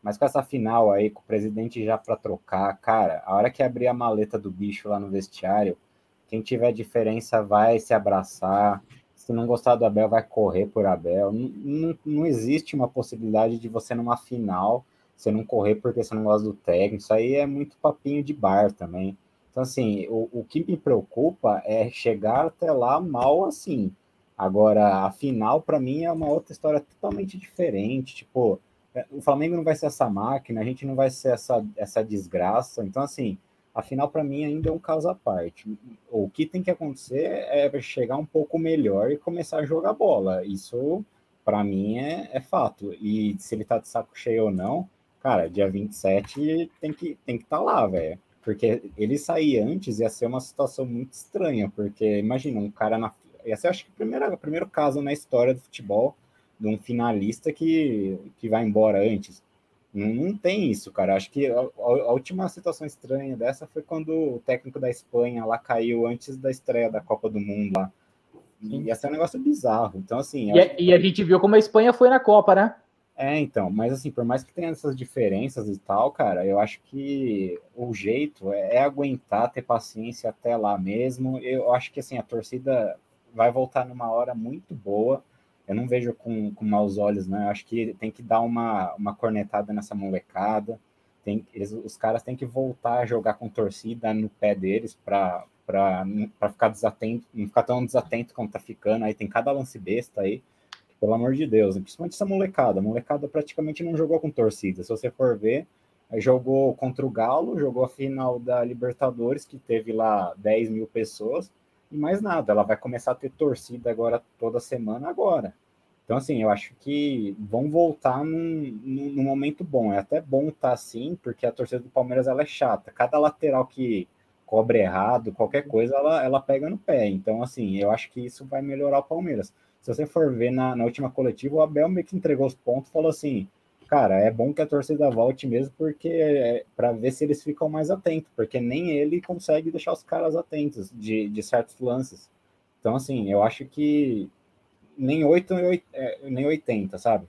Mas com essa final aí, com o presidente já para trocar, cara, a hora que abrir a maleta do bicho lá no vestiário, quem tiver diferença vai se abraçar, se não gostar do Abel, vai correr por Abel. Não, não, não, existe uma possibilidade de você, numa final, você não correr porque você não gosta do técnico. Isso aí é muito papinho de bar também. Então, assim, o, o que me preocupa é chegar até lá mal assim. Agora, a final, para mim, é uma outra história totalmente diferente. Tipo, é, o Flamengo não vai ser essa máquina, a gente não vai ser essa, essa desgraça. Então, assim, Afinal, para mim, ainda é um caso à parte. O que tem que acontecer é chegar um pouco melhor e começar a jogar bola. Isso, para mim, é, é, fato. E se ele tá de saco cheio ou não, cara, dia 27 tem que tem que estar tá lá, velho. Porque ele sair antes ia ser uma situação muito estranha, porque imagina, um cara na. Ia ser, acho que, o primeiro, primeiro caso na história do futebol de um finalista que, que vai embora antes. Não, tem isso, cara. Acho que a, a, última situação estranha dessa foi quando o técnico da Espanha lá caiu antes da estreia da Copa do Mundo lá. Ia ser um negócio bizarro. Então, assim. E, a, e a gente viu como a Espanha foi na Copa, né? É, então, mas assim, por mais que tenha essas diferenças e tal, cara, eu acho que o jeito é, é aguentar, ter paciência até lá mesmo. Eu acho que assim, a torcida vai voltar numa hora muito boa. Eu não vejo com, com maus olhos, né? Eu acho que tem que dar uma, uma cornetada nessa molecada. Tem, eles, os caras têm que voltar a jogar com torcida no pé deles para ficar desatento, não ficar tão desatento como tá ficando. Aí tem cada lance besta aí pelo amor de Deus, principalmente essa molecada. A molecada praticamente não jogou com torcida. Se você for ver, jogou contra o Galo, jogou a final da Libertadores, que teve lá 10 mil pessoas, e mais nada. Ela vai começar a ter torcida agora toda semana agora. Então, assim, eu acho que vão voltar num, num, momento bom. É até bom estar tá assim, porque a torcida do Palmeiras ela é chata. Cada lateral que cobre errado, qualquer coisa, ela, ela pega no pé. Então, assim, eu acho que isso vai melhorar o Palmeiras se você for ver na, na última coletiva, o Abel meio que entregou os pontos falou assim: cara, é bom que a torcida volte mesmo, porque é para ver se eles ficam mais atentos, porque nem ele consegue deixar os caras atentos de, de certos lances. Então, assim, eu acho que nem 8 é, nem 80, sabe?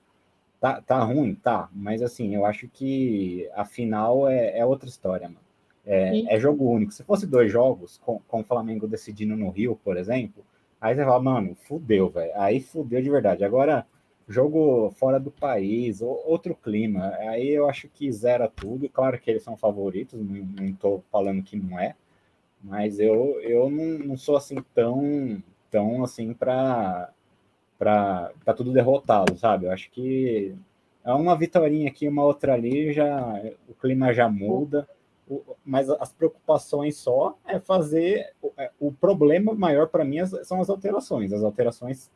Tá, tá ruim? Tá, mas assim, eu acho que a final é, é outra história, mano. É, é, jogo único. Se fosse dois jogos, com, com o Flamengo decidindo no Rio, por exemplo, Aí você fala, mano, fudeu, velho. Aí fudeu de verdade. Agora, jogo fora do país, outro clima. Aí eu acho que zera tudo. Claro que eles são favoritos, não, tô falando que não é. Mas eu, eu não, não sou assim tão, tão assim para para tudo derrotado, sabe? Eu acho que é uma vitória aqui, uma outra ali, já o clima já muda mas as preocupações só é fazer. É, o problema maior para mim são as alterações. As alterações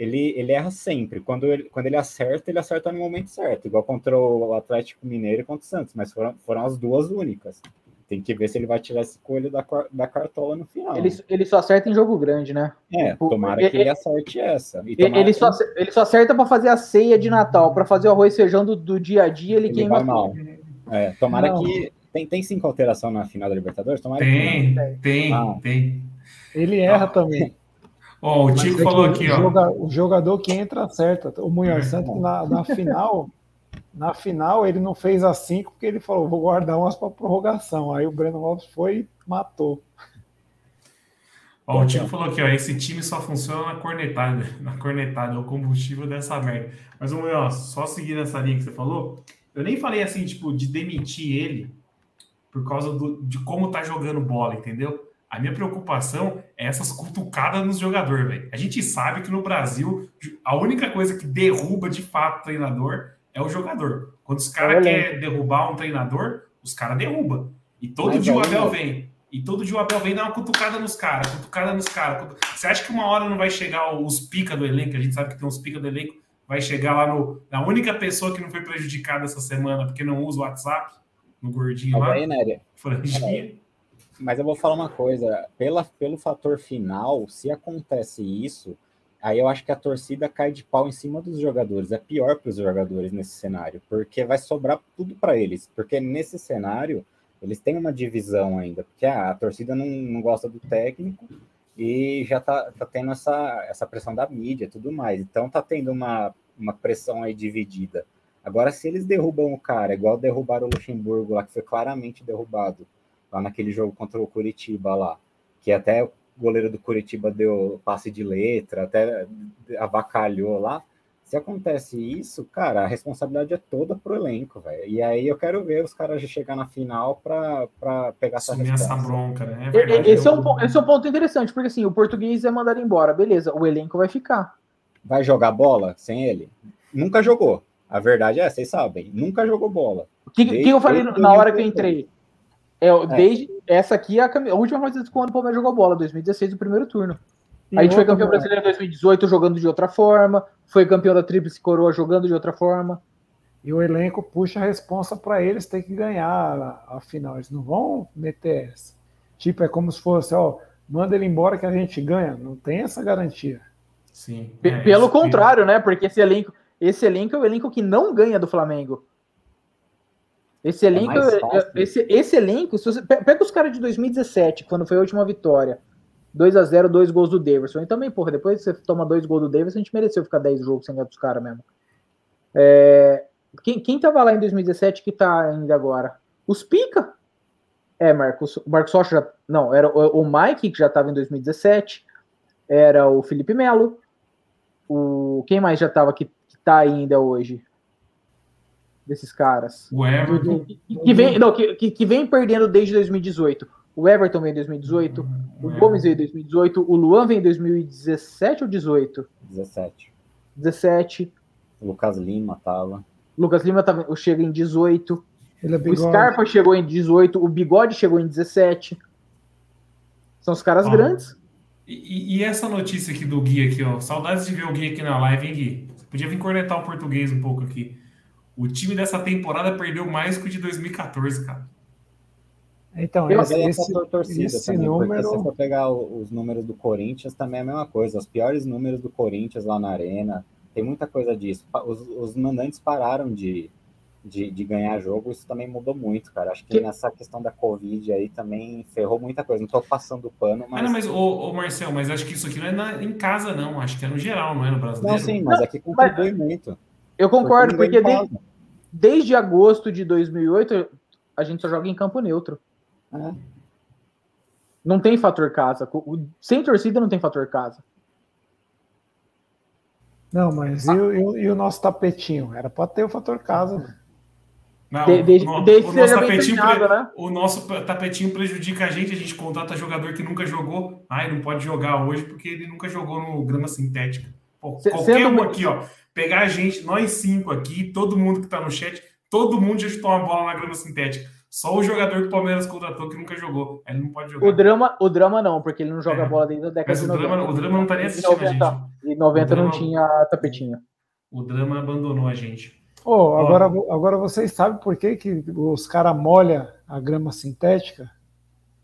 ele, ele erra sempre. Quando ele, quando ele acerta, ele acerta no momento certo, igual contra o Atlético Mineiro e contra o Santos, mas foram, foram as duas únicas. Tem que ver se ele vai tirar esse coelho da, da cartola no final. Ele, ele só acerta em jogo grande, né? É, tomara ele, que ele acerte essa. Ele, só, ele só acerta para fazer a ceia de Natal, para fazer o arroz e feijão do, do dia a dia, ele, ele queima mal. É, tomara Não. que tem, tem cinco alterações na final da Libertadores? Tomara tem, que... tem, ah. tem. Ele erra ah. também. Ó, o Tico é falou aqui, ó. Joga, o jogador que entra acerta. O Munhoz é. Santos na, na final, na final ele não fez as cinco porque ele falou, vou guardar umas para prorrogação. Aí o Breno Lopes foi e matou. Ó, o Tico falou aqui, ó, esse time só funciona na cornetada, na cornetada, é o combustível dessa merda. Mas, Munhoz, só seguindo essa linha que você falou, eu nem falei assim, tipo, de demitir ele, por causa do, de como tá jogando bola, entendeu? A minha preocupação é essas cutucadas nos jogadores, velho. A gente sabe que no Brasil a única coisa que derruba de fato o treinador é o jogador. Quando os caras querem derrubar um treinador, os caras derrubam. E todo Mas dia o Abel vem. E todo dia o Abel vem dar uma cutucada nos caras, cutucada nos caras. Você acha que uma hora não vai chegar os pica do elenco? A gente sabe que tem uns pica do elenco. Vai chegar lá no, na única pessoa que não foi prejudicada essa semana porque não usa o WhatsApp no gordinho lá. Aí, Néria. Franjinha. Mas eu vou falar uma coisa, pela, pelo fator final, se acontece isso, aí eu acho que a torcida cai de pau em cima dos jogadores. É pior para os jogadores nesse cenário, porque vai sobrar tudo para eles. Porque nesse cenário, eles têm uma divisão ainda, porque ah, a torcida não, não gosta do técnico e já tá, tá tendo essa, essa pressão da mídia e tudo mais. Então tá tendo uma, uma pressão aí dividida. Agora, se eles derrubam o cara, igual derrubaram o Luxemburgo lá, que foi claramente derrubado, lá naquele jogo contra o Curitiba lá, que até o goleiro do Curitiba deu passe de letra, até avacalhou lá. Se acontece isso, cara, a responsabilidade é toda pro elenco, velho. E aí eu quero ver os caras chegar na final para pegar essa, essa bronca, né? É verdade, esse, é um, esse é um ponto interessante, porque assim, o português é mandado embora, beleza, o elenco vai ficar. Vai jogar bola sem ele? Nunca jogou. A verdade é, vocês sabem, nunca jogou bola. O que, que, eu falei na hora que eu entrei? É, é. Desde essa aqui, a, a última partida quando o Palmeiras jogou bola, 2016, o primeiro turno. E a gente foi campeão brasileiro em 2018 jogando de outra forma, foi campeão da Tríplice Coroa jogando de outra forma. E o elenco puxa a responsa para eles ter que ganhar a, a, final. Eles não vão meter essa. Tipo, é como se fosse, ó, manda ele embora que a gente ganha. Não tem essa garantia. Sim. É, Pelo contrário, né? Porque esse elenco, esse elenco é o elenco que não ganha do Flamengo. Esse é elenco, é esse, esse elenco, você, pega os caras de 2017, quando foi a última vitória. 2 a 0 dois gols do Davidson. E também, porra, depois que você toma dois gols do Davidson, a gente mereceu ficar 10 jogos sem ganhar dos caras mesmo. É, quem, quem tava lá em 2017 que tá ainda agora? Os Pica. É, Marcos. O Marcos Rocha já. Não, era o, o Mike, que já tava em 2017. Era o Felipe Melo. O, quem mais já tava que, que tá ainda hoje? Desses caras. O Everton. Que, que vem, não, que, que vem perdendo desde 2018. O Everton veio em 2018. O, o Gomes veio em 2018. O Luan veio em 2017 ou 18? 17. 17. O Lucas Lima tava. Lucas Lima tava, chega em 18. Ele é o Scarpa chegou em 18. O Bigode chegou em 17. São os caras grandes. E, e, essa notícia aqui do Gui aqui, ó. Saudades de ver o Gui aqui na live, hein, Gui? Você podia vir cornetar o português um pouco aqui. O time dessa temporada perdeu mais que o de 2014, cara. Então, esse, é esse, torcida esse também, número... se for pegar os números do Corinthians, também é a mesma coisa. Os piores números do Corinthians lá na arena, tem muita coisa disso. Os, os mandantes pararam de, de, de, ganhar jogo, isso também mudou muito, cara. Acho que, que, nessa questão da Covid aí também ferrou muita coisa. Não tô passando pano, mas. Ah, não, mas, ô, ô Marcel, mas acho que isso aqui não é na, em casa, não. Acho que é no geral, não é no brasileiro. Não, sim, mas aqui contribui mas... muito. Eu concordo, porque, porque de, desde agosto de 2008 a gente só joga em campo neutro. É. Não tem fator casa. Sem torcida não tem fator casa. Não, mas e, e, e o nosso tapetinho? Era para ter o fator casa. Não, de, de, o, desde o, nosso tapetinho, treinado, né? o nosso tapetinho prejudica a gente, a gente contrata jogador que nunca jogou. Ai, não pode jogar hoje porque ele nunca jogou no grama sintética. Qualquer um aqui, ó, pegar a gente, nós cinco aqui, todo mundo que tá no chat, todo mundo já chutou uma bola na grama sintética. Só o jogador que o Palmeiras contratou que nunca jogou. Ele não pode jogar. O drama, o drama não, porque ele não joga é. bola desde a década Mas de o 90. Drama, o drama não estaria assistindo 90, a gente. E 90 drama, não tinha tapetinho. O drama abandonou a gente. Oh, agora, agora vocês sabem por que, que os caras molham a grama sintética?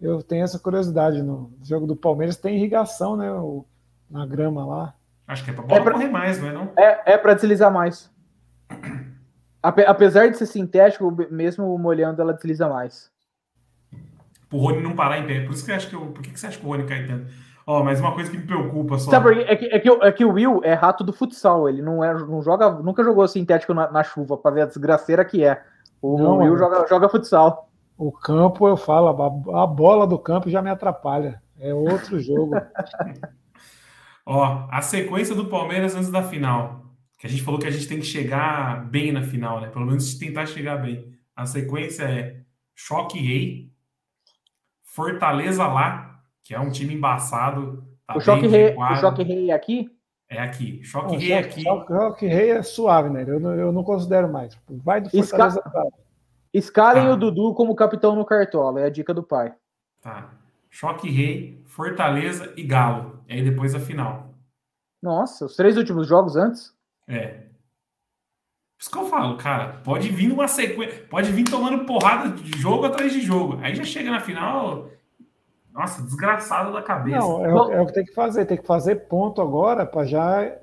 Eu tenho essa curiosidade. No jogo do Palmeiras tem irrigação, né? O, na grama lá. Acho que é pra bola é pra, correr mais, não é não? É, é pra deslizar mais. Apesar de ser sintético, mesmo molhando, ela desliza mais. O Rony não parar em pé. Por isso que eu acho que eu. Por que, você acha que o Rony cai tanto? Ó, oh, mas uma coisa que me preocupa só. Sabe por? É que, é, que, é que o Will é rato do futsal. Ele não, é, não joga, nunca jogou sintético na, na chuva para ver a desgraceira que é. O não, Will joga, joga futsal. O campo, eu falo, a, a bola do campo já me atrapalha. É outro jogo. Ó, a sequência do Palmeiras antes da final que a gente falou que a gente tem que chegar bem na final, né? Pelo menos tentar chegar bem. A sequência é Choque Rei, Fortaleza lá, que é um time embaçado. Tá o, choque rei, o Choque Rei é aqui? É aqui. Choque não, Rei é aqui. Choque, choque Rei é suave, né? Eu não, eu não considero mais. Vai do Fortaleza Esca... Escalem tá. o Dudu como capitão no Cartola, é a dica do pai. Tá. Choque Rei, Fortaleza e Galo. E aí depois a final. Nossa, os três últimos jogos antes? É. Por isso que eu falo, cara, pode vir numa sequência, pode vir tomando porrada de jogo atrás de jogo. Aí já chega na final, nossa, desgraçado da cabeça. Não, é, é o que tem que fazer, tem que fazer ponto agora para já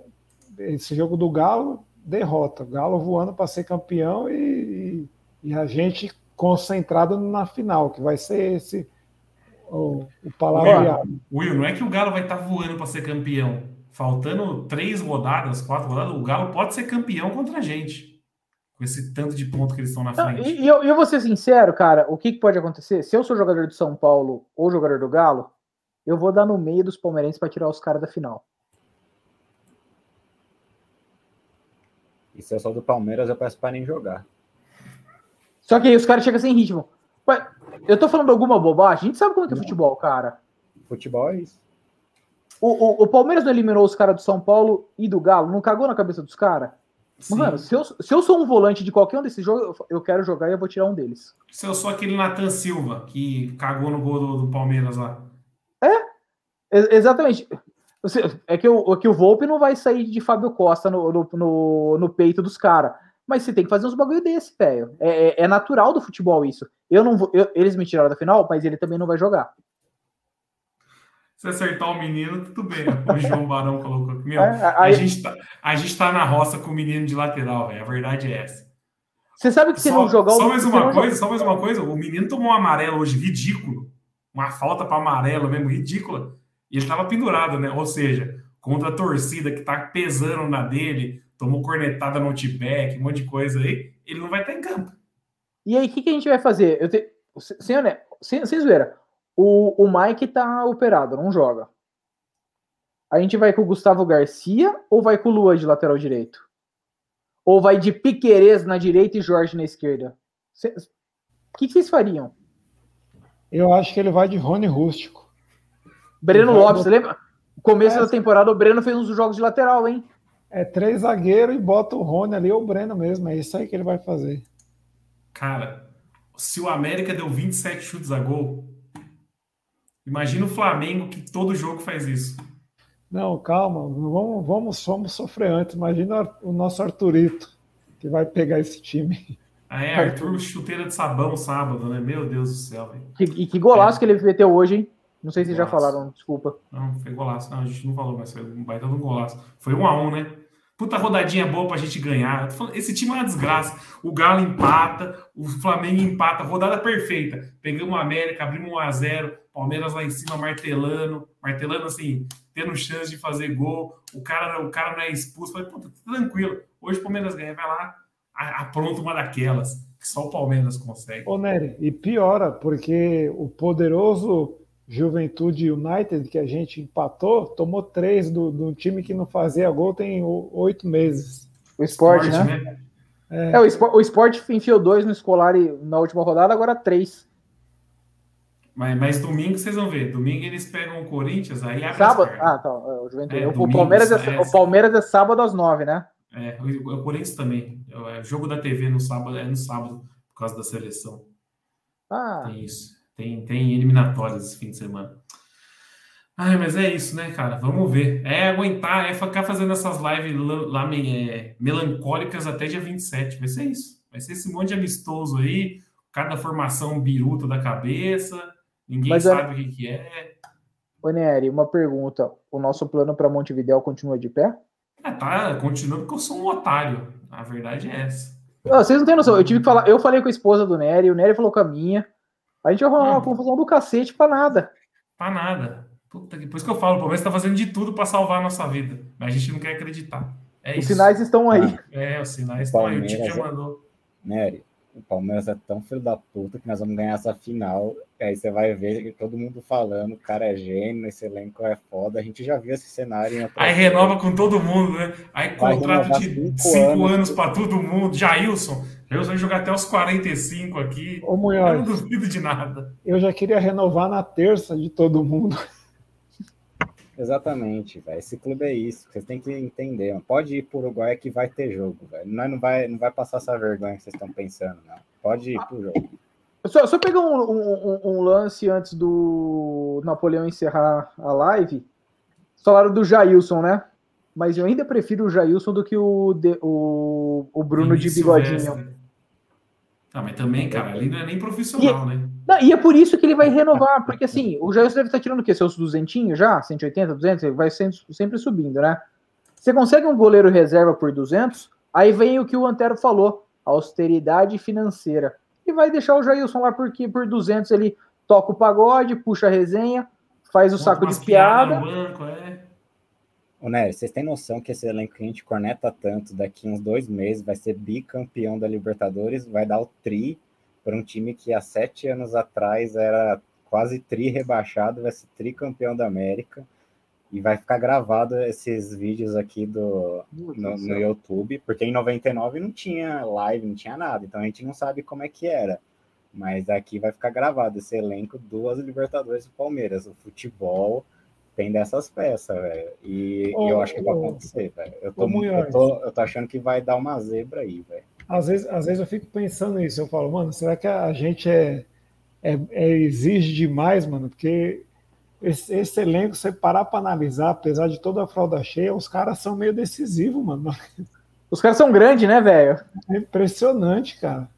esse jogo do Galo derrota. O Galo voando para ser campeão e, e, a gente concentrado na final, que vai ser esse o, o palavreado. Will, não é que o Galo vai estar tá voando para ser campeão faltando três rodadas, quatro rodadas, o Galo pode ser campeão contra a gente. Com esse tanto de ponto que eles estão na frente. Não, e, eu, eu vou ser sincero, cara, o que, que pode acontecer? Se eu sou jogador de São Paulo ou jogador do Galo, eu vou dar no meio dos palmeirenses para tirar os caras da final. E se eu sou do Palmeiras, eu peço para nem jogar. Só que aí os caras chegam sem ritmo. Eu tô falando alguma bobagem? A gente sabe como é que é futebol, cara. Futebol é isso. O, o, o, Palmeiras não eliminou os caras do São Paulo e do Galo? Não cagou na cabeça dos caras? Mano, se eu, se eu sou um volante de qualquer um desses jogos, eu, quero jogar e eu vou tirar um deles. Se eu sou aquele Nathan Silva que cagou no gol do, do Palmeiras lá. É, exatamente. É que, o, é que o Volpe não vai sair de Fábio Costa no, no, no, no peito dos caras. Mas você tem que fazer uns bagulho desse, velho. É, é, é, natural do futebol isso. Eu não vou. Eu, eles me tiraram da final, mas ele também não vai jogar. Se acertar o menino, tudo bem. O João Barão colocou. Meu, é, a, gente tá, a gente tá na roça com o menino de lateral, velho. A verdade é essa. Você sabe que se não jogar Só mais uma coisa, só mais uma coisa. O menino tomou um amarelo hoje, ridículo. Uma falta para amarelo mesmo, ridícula. E ele tava pendurado, né? Ou seja, contra a torcida que tá pesando na dele, tomou cornetada no outback, um monte de coisa aí, ele não vai estar em campo. E aí, o que, que, a gente vai fazer? Eu te... sem, né? sem, sem zoeira, o, o Mike tá operado, não joga. A gente vai com o Gustavo Garcia ou vai com o Lua de lateral direito? Ou vai de Piquerez na direita e Jorge na esquerda? O que, que vocês fariam? Eu acho que ele vai de Rony Rústico. Breno Lopes, do... lembra? No começo é, da temporada, o Breno fez uns jogos de lateral, hein? É três zagueiros e bota o Rony ali ou o Breno mesmo. É isso aí que ele vai fazer. Cara, se o América deu 27 chutes a gol, imagina o Flamengo que todo jogo faz isso. Não, calma, vamos, vamos, vamos sofrer antes. Imagina o nosso Arthurito, que vai pegar esse time. Ah, é, Arthur chuteira de sabão sábado, né? Meu Deus do céu, velho. E que golaço é. que ele meteu hoje, hein? Não sei se já falaram, desculpa. Não, foi golaço. Não, a gente não falou, mas foi um baita de um golaço. Foi um a um, né? Puta rodadinha boa pra gente ganhar. Esse time é uma desgraça. O Galo empata, o Flamengo empata, rodada perfeita. Pegamos o América, abrimos 1 a 0 Palmeiras lá em cima martelando, martelando assim, tendo chance de fazer gol. O cara, o cara não é expulso. Falei, puta, tá tranquilo. Hoje o Palmeiras ganha, vai lá, apronta uma daquelas, que só o Palmeiras consegue. Ô, Nery, e piora, porque o poderoso Juventude United, que a gente empatou, tomou três do, do time que não fazia gol tem oito meses. O esporte, né? né? É. é, o, esporte, o esporte enfiou dois no escolar na última rodada, agora três. Mas, mas domingo vocês vão ver. Domingo eles pegam o Corinthians, aí abre Sábado? Ah, tá. É, o, Juventude. É, o, Palmeiras é, o Palmeiras é sábado às nove, né? É, o, o Corinthians também. É o é, jogo da TV no sábado, é no sábado, por causa da seleção. Ah. Tem isso. Tem, tem eliminatórias esse fim de semana. Ai, mas é isso, né, cara? Vamos ver. É aguentar, é ficar fazendo essas lives lá, é, melancólicas até dia 27. Vai ser isso. Vai ser esse monte de amistoso aí, cada formação biruta da cabeça, ninguém mas, é sabe o que, que é. Ô, Nery, uma pergunta. O nosso plano para Montevideo continua de pé? É, tá, continua porque eu sou um otário. A verdade é essa. Ah, vocês não têm noção. Eu tive que falar. Eu falei com a esposa do Nery, o Nery falou com a minha. A gente vai rolar uma confusão do cacete pra nada. Pra nada. Puta que... Por isso que eu falo, o Palmeiras tá fazendo de tudo para salvar a nossa vida. Mas a gente não quer acreditar. É os isso. sinais estão aí. É, os sinais estão aí. O time já mandou. Nery, o Palmeiras é tão filho da puta que nós vamos ganhar essa final. E aí você vai ver todo mundo falando, o cara é gênio, esse elenco é foda. A gente já viu esse cenário em Aí renova com todo mundo, né? Aí contrato de cinco, anos, anos para todo mundo. Jailson, eu vou jogar até os 45 aqui. Ô, Munhoz, eu não duvido de nada. Eu já queria renovar na terça de todo mundo. Exatamente, velho. Esse clube é isso. Vocês têm que entender. Mano. Pode ir pro Uruguai que vai ter jogo, velho. Não, não, vai, não vai passar essa vergonha que vocês estão pensando, não. Pode ir pro jogo. Só, só pegar um, um, um, lance antes do Napoleão encerrar a live. Falaram do Jailson, né? Mas eu ainda prefiro o Jailson do que o, o, o Bruno de bigodinho. Ah, mas também, cara, ali não é nem profissional, e, né? Não, e é por isso que ele vai renovar, porque assim, o Jailson deve estar tirando o quê? Seus duzentinhos já? 180, 200? Ele vai sempre, sempre subindo, né? Você consegue um goleiro reserva por 200, aí vem o que o Antero falou, austeridade financeira. E vai deixar o Jailson lá porque por 200 ele toca o pagode, puxa a resenha, faz o saco de piada. Banco, é. Ô, Nery, vocês têm noção que esse elenco que a gente corneta tanto, daqui uns dois meses vai ser bicampeão da Libertadores, vai dar o tri para um time que há sete anos atrás era quase tri rebaixado, vai ser tricampeão da América. E vai ficar gravado esses vídeos aqui do, no, no YouTube, porque em 99 não tinha live, não tinha nada, então a gente não sabe como é que era. Mas aqui vai ficar gravado esse elenco, duas Libertadores do Palmeiras, o futebol, tem dessas peças, velho. E, oh, eu acho que vai acontecer, velho. Eu, oh, eu, tô, eu tô achando que vai dar uma zebra aí, velho. Às vezes, às vezes eu fico pensando nisso. Eu falo, mano, será que a gente é, é, é exige demais, mano? Porque esse, esse elenco, você parar para analisar, apesar de toda a fralda cheia, os caras são meio decisivos, mano. Os caras são grandes, né, velho? É impressionante, cara.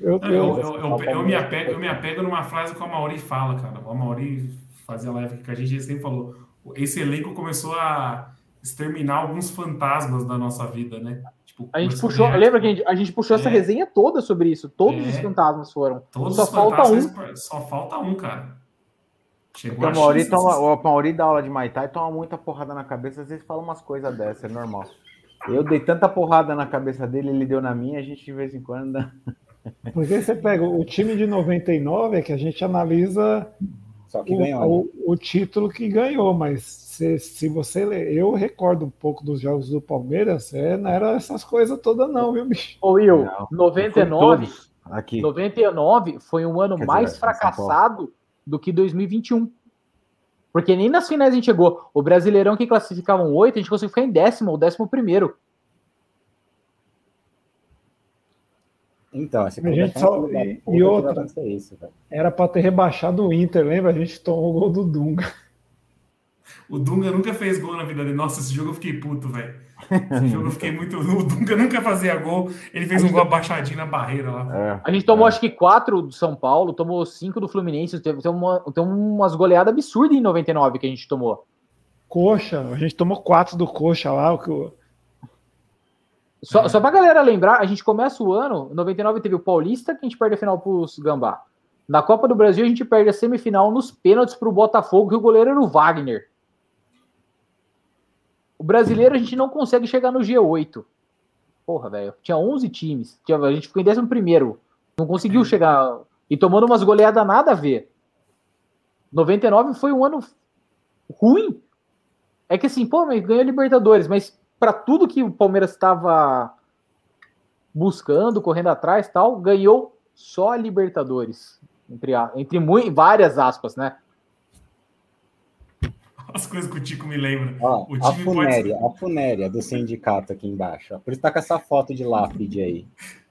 Eu, eu, eu, eu, eu, me apego, eu me apego numa frase que o Mauri fala, cara. O Mauri fazia live que a gente sempre falou. Esse elenco começou a exterminar alguns fantasmas da nossa vida, né? Tipo, a gente puxou, a lembra que a gente, a gente puxou é. essa resenha toda sobre isso. Todos é. os fantasmas foram. Todos só falta um. Só falta um, cara. Chegou o Mauri, toma, o Mauri dá aula de Maitai toma muita porrada na cabeça, às vezes fala umas coisas dessas, é normal. Eu dei tanta porrada na cabeça dele, ele deu na minha, a gente de vez em quando. Porque você pega o time de 99, é que a gente analisa Só que o, ganhou, o, né? o, título que ganhou, mas se, se você ler, eu recordo um pouco dos jogos do Palmeiras, é, não era essas coisas todas, não, viu, bicho? Ô, Will, não, 99, aqui. 99 foi um ano Quer mais dizer, fracassado do que 2021. Porque nem nas finais a gente chegou. O Brasileirão que classificavam oito, a gente conseguiu ficar em décimo ou décimo primeiro. Então, esse a gente só, e, e outra, isso, era para ter rebaixado o Inter, lembra? A gente tomou o gol do Dunga. O Dunga nunca fez gol na vida dele. Nossa, esse jogo eu fiquei puto, velho. Esse jogo eu fiquei muito. O Dunga nunca fazia gol. Ele fez um gol abaixadinho na barreira lá. É, a gente tomou é. acho que quatro do São Paulo, tomou cinco do Fluminense. Tem, tem, uma, tem umas goleadas absurdas em 99 que a gente tomou. Coxa, a gente tomou quatro do Coxa lá. O que só, é. só pra galera lembrar, a gente começa o ano, 99 teve o Paulista, que a gente perde a final pros Gambá. Na Copa do Brasil, a gente perde a semifinal nos pênaltis pro Botafogo, que o goleiro era o Wagner. O brasileiro, a gente não consegue chegar no G8. Porra, velho. Tinha 11 times. A gente ficou em 11 Não conseguiu chegar. E tomando umas goleadas nada a ver. 99 foi um ano ruim. É que assim, pô, ganhou Libertadores, mas para tudo que o Palmeiras estava buscando, correndo atrás tal, ganhou só a Libertadores. Entre, entre muito, várias aspas, né? As coisas que o Tico me lembra. Ó, a funéria, pode... a funéria do sindicato aqui embaixo. Por isso tá com essa foto de lápide aí.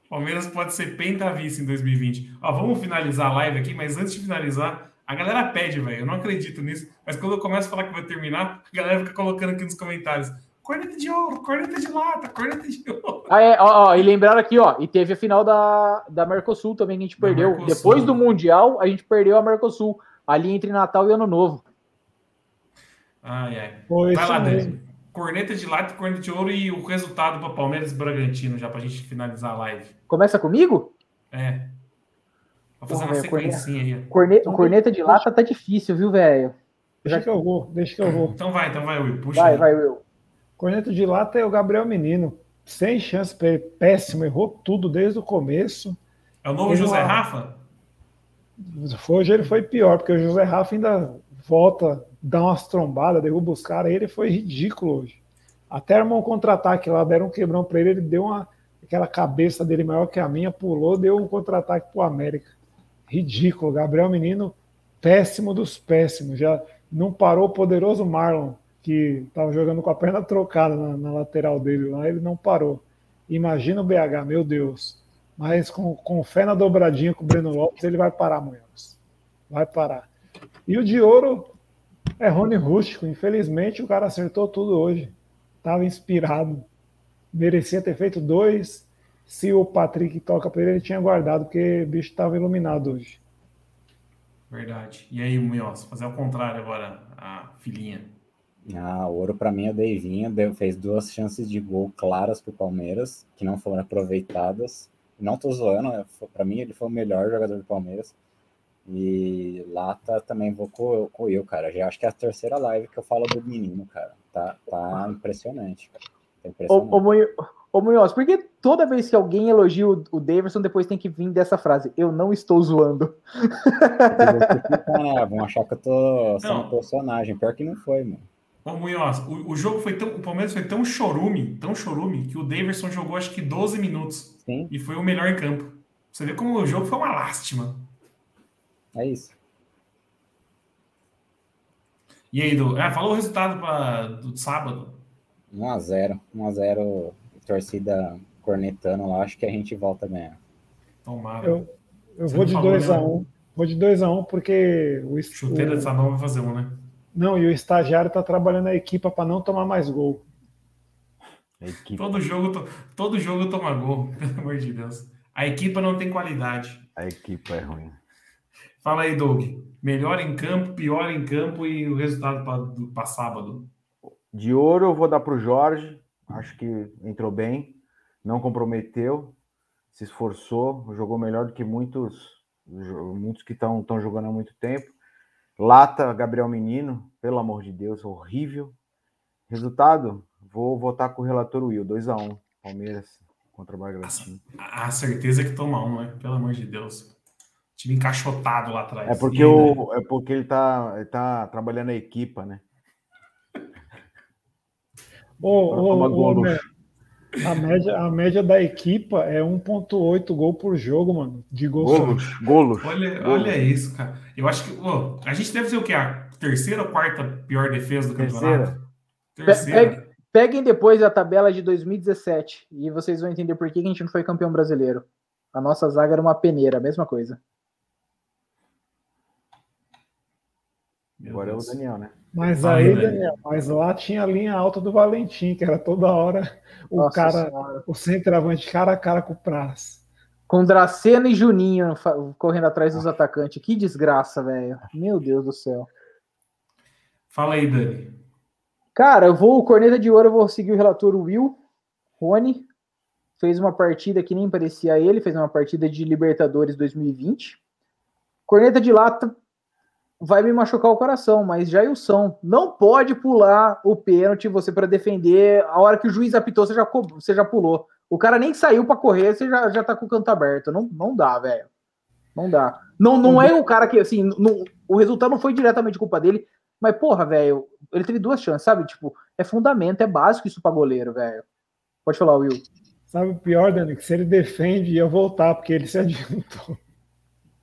Palmeiras pode ser pentavice em 2020. Ó, vamos finalizar a live aqui, mas antes de finalizar, a galera pede, velho. Eu não acredito nisso. Mas quando eu começo a falar que vai terminar, a galera fica colocando aqui nos comentários corneta de ouro, corneta de lata, corneta de ouro. Ah, é, ó, ó, e lembraram aqui, ó, e teve a final da, da Mercosul também que a gente perdeu. Depois do Mundial, a gente perdeu a Mercosul, ali entre Natal e Ano Novo. Ai, ai. Foi Vai lá, Dani. Corneta de lata, corneta de ouro e o resultado para Palmeiras e Bragantino, já para a gente finalizar a live. Começa comigo? É. Vou fazer Porra, uma sequencinha aí. Corneta, corneta de lata tá difícil, viu, velho? Deixa que eu vou, deixa que eu vou. Então vai, então vai, Will. Puxa vai, aí. vai, Will. Corneta de lata é o Gabriel Menino. Sem chance para ele, péssimo, errou tudo desde o começo. É o novo ele José uma... Rafa? Hoje ele foi pior, porque o José Rafa ainda volta, dá umas trombadas, derruba os caras. Ele foi ridículo hoje. Até armou um contra-ataque lá, deram um quebrão para ele, ele deu uma. Aquela cabeça dele maior que a minha, pulou, deu um contra-ataque pro América. Ridículo. Gabriel Menino, péssimo dos péssimos. Já não parou o poderoso Marlon que estava jogando com a perna trocada na, na, lateral dele lá, ele não parou. Imagina o BH, meu Deus. Mas com, com fé na dobradinha com o Breno Lopes, ele vai parar, Munhoz. Vai parar. E o de ouro é Rony Rústico. Infelizmente, o cara acertou tudo hoje. Estava inspirado. Merecia ter feito dois. Se o Patrick toca para ele, ele tinha guardado, porque o bicho estava iluminado hoje. Verdade. E aí, Munhoz, fazer ao contrário agora, a filhinha. Ah, o ouro para mim é o Deivinho, fez duas chances de gol claras para o Palmeiras, que não foram aproveitadas. Não tô zoando, é, para mim ele foi o melhor jogador do Palmeiras. E Lata também vou com, com eu, cara. Já acho que é a terceira live que eu falo do menino, cara. Tá, tá impressionante, cara. Tá impressionante. Ô, ô, Munhoz, por que toda vez que alguém elogia o, o Davidson, depois tem que vir dessa frase? Eu não estou zoando. Ficar, né? Vão achar que eu tô sendo não. personagem. Pior que não foi, mano. Ô, Munhoz, o, o, jogo foi tão. O Palmeiras foi tão chorume, tão chorume, que o Daverson jogou acho que 12 minutos. Sim. E foi o melhor em campo. Você vê como o jogo foi uma lástima. É isso. E aí, Du? Ah, falou o resultado pra, do sábado. 1x0. 1x0, torcida cornetando lá. Acho que a gente volta ganhar. Tomara. Eu, eu vou de 2x1. Né? Vou de 2x1 porque o. Chuteira dessa nova vai fazer um, né? Não, e o estagiário está trabalhando a equipa para não tomar mais gol. Equipe. Todo jogo, todo jogo toma gol, pelo amor de Deus. A equipa não tem qualidade. A equipa é ruim. Fala aí, Doug. Melhor em campo, pior em campo e o resultado para sábado. De ouro eu vou dar para o Jorge. Acho que entrou bem, não comprometeu, se esforçou, jogou melhor do que muitos, muitos que estão jogando há muito tempo. Lata, Gabriel Menino, pelo amor de Deus, horrível. Resultado, vou votar com o relator Will, 2x1, Palmeiras contra o Bragantino. A, certeza que toma um, né? Pelo amor de Deus. Time encaixotado lá atrás. É porque, o, é porque ele, tá, ele tá trabalhando a equipa, né? Ô, ô, ô, a, média, a média da equipa é 1.8 gol por jogo, mano. De gols. Golos. golos. Olha, golos. olha isso, cara. Eu acho que ô, a gente deve ser o quê? A terceira ou quarta pior defesa do campeonato? Terceira. Peguem depois a tabela de 2017 e vocês vão entender por que a gente não foi campeão brasileiro. A nossa zaga era uma peneira, a mesma coisa. Meu Agora Deus. é o Daniel, né? Mas aí, Daniel, mas lá tinha a linha alta do Valentim, que era toda hora o Nossa cara, senhora. o centroavante cara a cara com o Praz. Com Dracena e Juninho correndo atrás dos atacantes. Que desgraça, velho. Meu Deus do céu. Fala aí, Dani. Cara, eu vou, o Corneta de Ouro, eu vou seguir o relator Will. Rony fez uma partida que nem parecia ele, fez uma partida de Libertadores 2020. Corneta de Lata vai me machucar o coração, mas Jailson não pode pular o pênalti você para defender. A hora que o juiz apitou, você já, você já pulou. O cara nem saiu para correr, você já, já tá com o canto aberto. Não, não dá, velho. Não dá. Não, não é o cara que, assim, não, o resultado não foi diretamente culpa dele, mas, porra, velho, ele teve duas chances, sabe? Tipo, é fundamento, é básico isso pra goleiro, velho. Pode falar, Will. Sabe o pior, Dani? Que se ele defende, ia voltar, porque ele se adiantou.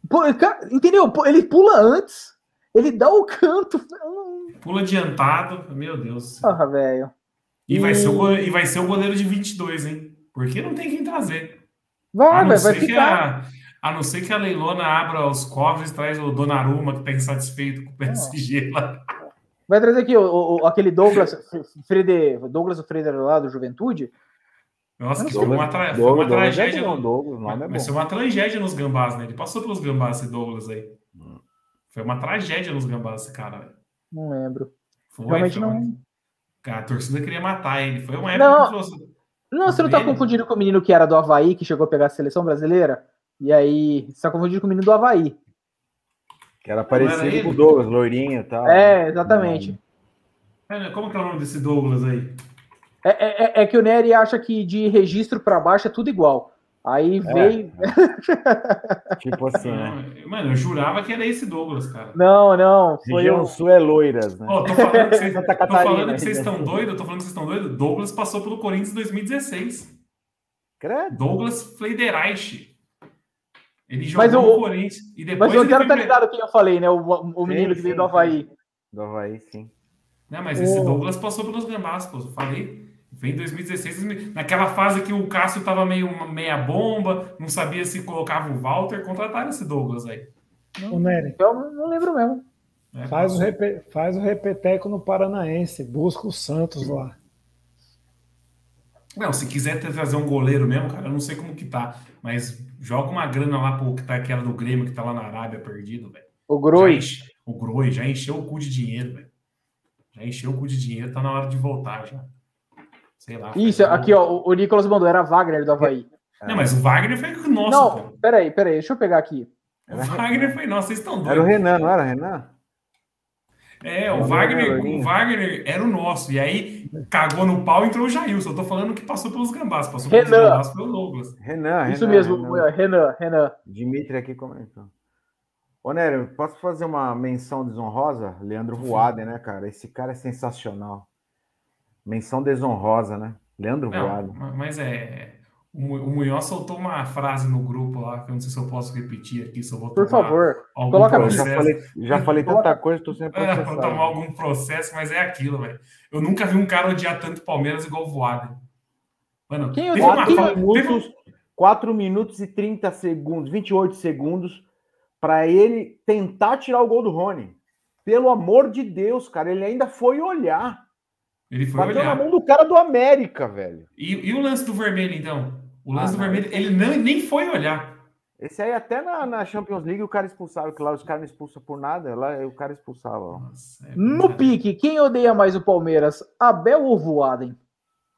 Pô, cara, entendeu? Ele pula antes, ele dá o canto. Pula adiantado, meu Deus. Porra, velho. E, e... Vai ser o, e vai ser o goleiro de 22, hein? Porque não tem quem trazer. Vai, vai, vai ficar. A, a não ser que a Leilona abra os cofres e traz o Donnarumma, que está insatisfeito com o PSG lá. Vai trazer aqui o, o, aquele Douglas, Frede, Douglas o Freder lá do Juventude. Nossa, que Douglas, foi uma, tra foi uma tragédia. Não, Douglas, é mas foi uma tragédia nos gambás, né? Ele passou pelos gambás, esse Douglas aí. Hum. Foi uma tragédia nos gambás, esse cara, velho. Não lembro. Foi, Realmente foi uma... não. Cara, a torcida queria matar ele. Foi uma época não, que trouxe. Não, você não tá confundindo com o menino que era do Havaí, que chegou a pegar a seleção brasileira? E aí, você tá confundindo com o menino do Havaí. Que era parecido com o Douglas, loirinho e tal. É, exatamente. É, como que é o nome desse Douglas aí? É, é, é, é que o Nery acha que de registro para baixo é tudo igual. Aí é. veio. tipo assim, né? Mano, eu jurava que era esse Douglas, cara. Não, não. Foi Região eu... Sul é loiras, né? Oh, tô falando que vocês, tô falando que vocês estão doidos, tô falando que vocês estão doidos. Douglas passou pelo Corinthians em 2016. Credo. Douglas Fleidereich. Ele jogou mas no Corinthians. E depois mas eu quero estar tá ligado quem eu falei, né? O, o menino sim, que veio do Havaí. Do Havaí, sim. Não, mas esse Douglas passou pelos gambás, pô. Eu falei. Vem em 2016, naquela fase que o Cássio tava meio meia bomba, não sabia se colocava o Walter, contrataram esse Douglas aí. Não, Nery. Eu não lembro mesmo. É, faz, o repe, faz o repeteco no Paranaense, busca o Santos lá. Não, se quiser trazer um goleiro mesmo, cara, eu não sei como que tá, mas joga uma grana lá pro que tá aquela do Grêmio que tá lá na Arábia perdido, velho. O Groi. O Groi já encheu o cu de dinheiro, velho. Já encheu o cu de dinheiro, tá na hora de voltar já. Sei lá. Isso, aqui, um... ó, o Nicolas mandou, era Wagner do Havaí. Não, mas o Wagner foi nosso. Não, pô. peraí, peraí, deixa eu pegar aqui. O Wagner foi nosso, vocês estão doidos. Era o Renan, não era Renan? É, o Wagner, o Wagner era o nosso. E aí cagou no pau e entrou o Jailson. Eu tô falando que passou pelos gambás. Passou Renan. pelos gambás pelo Douglas. Renan, Isso Renan, mesmo, Renan. Renan, Renan. Dimitri aqui comentou. Ô, Nério, posso fazer uma menção desonrosa? Leandro Voaden, né, cara? Esse cara é sensacional. Menção desonrosa, né? Leandro Voaden. Mas é. O Munhoz soltou uma frase no grupo lá, que eu não sei se eu posso repetir aqui, se eu vou Por favor, coloca processo. Já falei, já falei tanta coisa, estou sempre é, Vou tomar algum processo, mas é aquilo, velho. Eu nunca vi um cara odiar tanto Palmeiras igual o Voaden. Mano, Quem teve uma, 4, minutos, teve... 4 minutos e 30 segundos, 28 segundos, para ele tentar tirar o gol do Rony. Pelo amor de Deus, cara, ele ainda foi olhar. Ele foi Bateu olhar. na mão do cara do América, velho. E, e o lance do vermelho, então? O lance Ah, do vermelho, ele não, nem foi olhar. Esse aí até na, na Champions League o cara expulsava, que lá os caras não expulsam por nada, lá o cara expulsava. Nossa, é No pique, quem odeia mais o Palmeiras? Abel ou Voaden?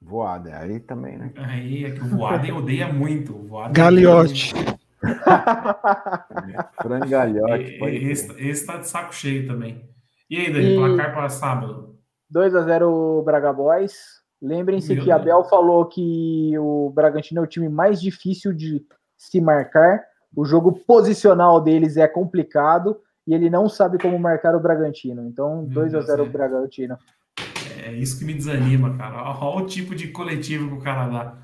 Voada, aí também, né? Aí é que o Voaden odeia muito. Voaden Galiote. Frangalhote, pode E- crer. Esse, esse tá de saco cheio também. E aí, Dani, E- placar para sábado? 2 a 0 Braga Boys. Lembrem-se que. Abel falou que o Bragantino é o time mais difícil de se marcar. O jogo posicional deles é complicado e ele não sabe como marcar o Bragantino. Então, Meu 2 a Deus, 0 é. Bragantino. É isso que me desanima, cara. Olha o tipo de coletivo que o cara dá.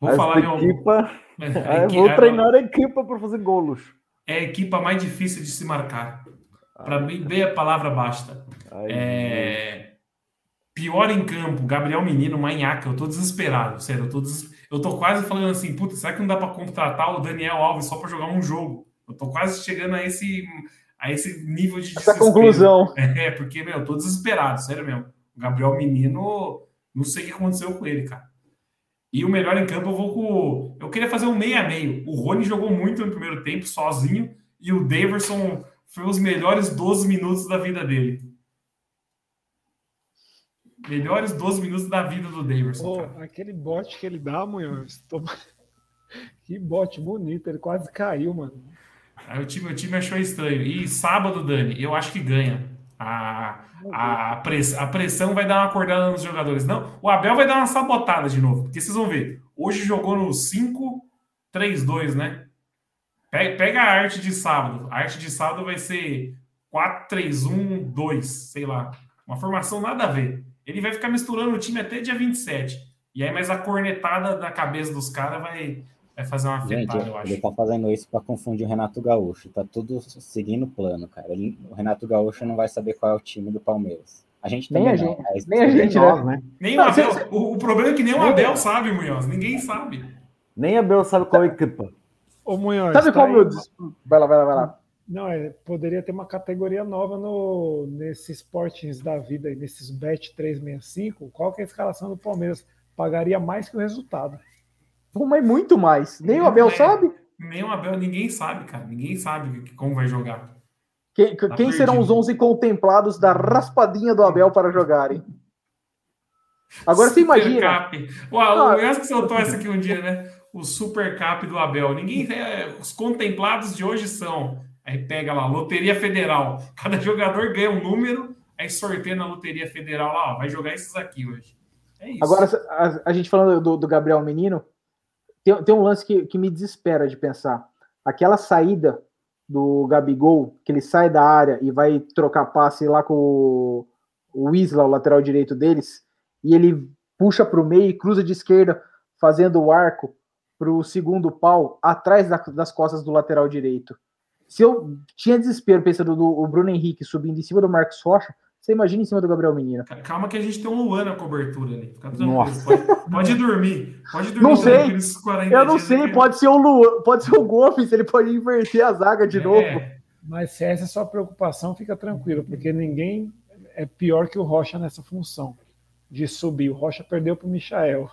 Vou Essa falar meu. equipa, É, Ah, a vou a- treinar a equipa para fazer golos. É a equipa mais difícil de se marcar. Para mim, bem a palavra basta. Ai, É... Pior em campo, Gabriel Menino, Manhaca. Eu tô desesperado, sério. Eu tô, des... eu tô quase falando assim, puta, será que não dá para contratar o Daniel Alves só para jogar um jogo? Eu tô quase chegando a esse, a esse nível de Essa desespero. conclusão. É, porque, meu, eu tô desesperado, sério mesmo. O Gabriel Menino, não sei o que aconteceu com ele, cara. E o melhor em campo eu vou com. Eu queria fazer um meio a meio. O Rony jogou muito no primeiro tempo, sozinho, e o Daverson foi os melhores 12 minutos da vida dele. Melhores 12 minutos da vida do. Pô, cara. aquele bote que ele dá, Munhoz. toma- Que bote bonito, ele quase caiu, mano. Aí o time, o time achou estranho. E sábado, Dani, eu acho que ganha. A, a, press, a pressão vai dar uma acordada nos jogadores. Não, o Abel vai dar uma sabotada de novo. Porque vocês vão ver. Hoje jogou no 5-3-2, né? Pega, a arte de sábado. A arte de sábado vai ser 4-3-1-2, sei lá. Uma formação nada a ver. Ele vai ficar misturando o time até dia 27. E aí, mais a cornetada da cabeça dos caras vai, vai fazer uma Gente, afetada, eu acho. ele tá fazendo isso para confundir o Renato Gaúcho. Tá tudo seguindo o plano, cara. Ele- o Renato Gaúcho não vai saber qual é o time do Palmeiras. A gente Nem a não. gente- É nem a que- gente, nós, né? Nem Não, o Abel. cê- O, o problema é que nem o Abel sabe, Munhoz. Ninguém sabe. Nem a Bel sabe qual é a equipa. Ô, Munhoz. Sabe tá como aí- eu. dis- Vai lá, vai lá, vai lá. Não, é, poderia ter uma categoria nova no, nesses Sportings da vida, nesses Bet 365. Qual que é a escalação do Palmeiras? Pagaria mais que o resultado. Mas muito mais. Nem o Abel É. sabe. Nem o Abel, ninguém sabe, cara. Ninguém sabe como vai jogar. Quem, Tá quem serão os perdido. 11 contemplados da raspadinha do Abel para jogarem? Agora você Super imagina. Cap. Uau, Ah. o Yas que soltou essa aqui um dia, né? O Super Cap do Abel. Ninguém. é, os contemplados de hoje são. Aí pega lá, Loteria Federal. Cada jogador ganha um número, aí sorteia na Loteria Federal lá, ó, vai jogar esses aqui hoje. É isso. Agora, a, a gente falando do, do Gabriel Menino, tem, tem um lance que, que me desespera de pensar. Aquela saída do Gabigol, que ele sai da área e vai trocar passe lá com o, o Isla, o lateral direito deles, e ele puxa para o meio e cruza de esquerda, fazendo o arco para o segundo pau, atrás da- das costas do lateral direito. Se eu tinha desespero pensando no o Bruno Henrique subindo em cima do Marcos Rocha, você imagina em cima do Gabriel Menino. Calma que a gente tem um Luan na cobertura ali. Fica tranquilo. Nossa. Pode, pode dormir. Pode dormir. Não sei. tranquilo esses 40 Eu não sei, pode ser o Luan, pode ser o Gomes, ele pode inverter a zaga de É, novo. Mas se essa é a sua preocupação, fica tranquilo, porque ninguém é pior que o Rocha nessa função de subir. O Rocha perdeu para o Michael.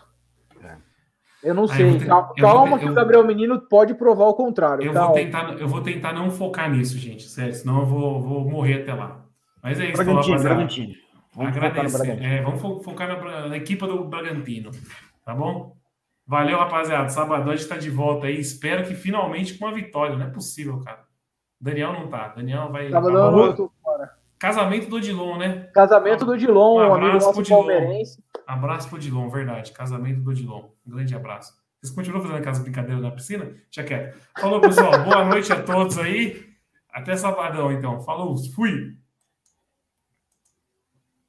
Eu não Ah, eu sei. vou ter- Calma, eu calma ter- que eu- o Gabriel Menino pode provar o contrário. Eu calma. vou, tentar, eu vou tentar não focar nisso, gente. Sério, senão eu vou, vou morrer até lá. Mas é isso, Bragantino, rapaziada. Bragantino. Vamos focar Agradecer. Bragantino. É, vamos fo- focar na, na equipa do Bragantino. Tá bom? Valeu, rapaziada. Sabadão a gente tá de volta aí. Espero que finalmente com uma vitória. Não é possível, cara. Daniel não tá. Daniel vai. Acabou. dando outro- Casamento do Odilon, né? Casamento do Dilon, Um um amigo nosso pro Dilon. Abraço pro Odilon, verdade. Casamento do Odilon. Um grande abraço. Vocês continuam fazendo aquelas brincadeiras na piscina? Já quero. Falou, pessoal. Boa noite a todos aí. Até sabadão, então. Falou. Fui.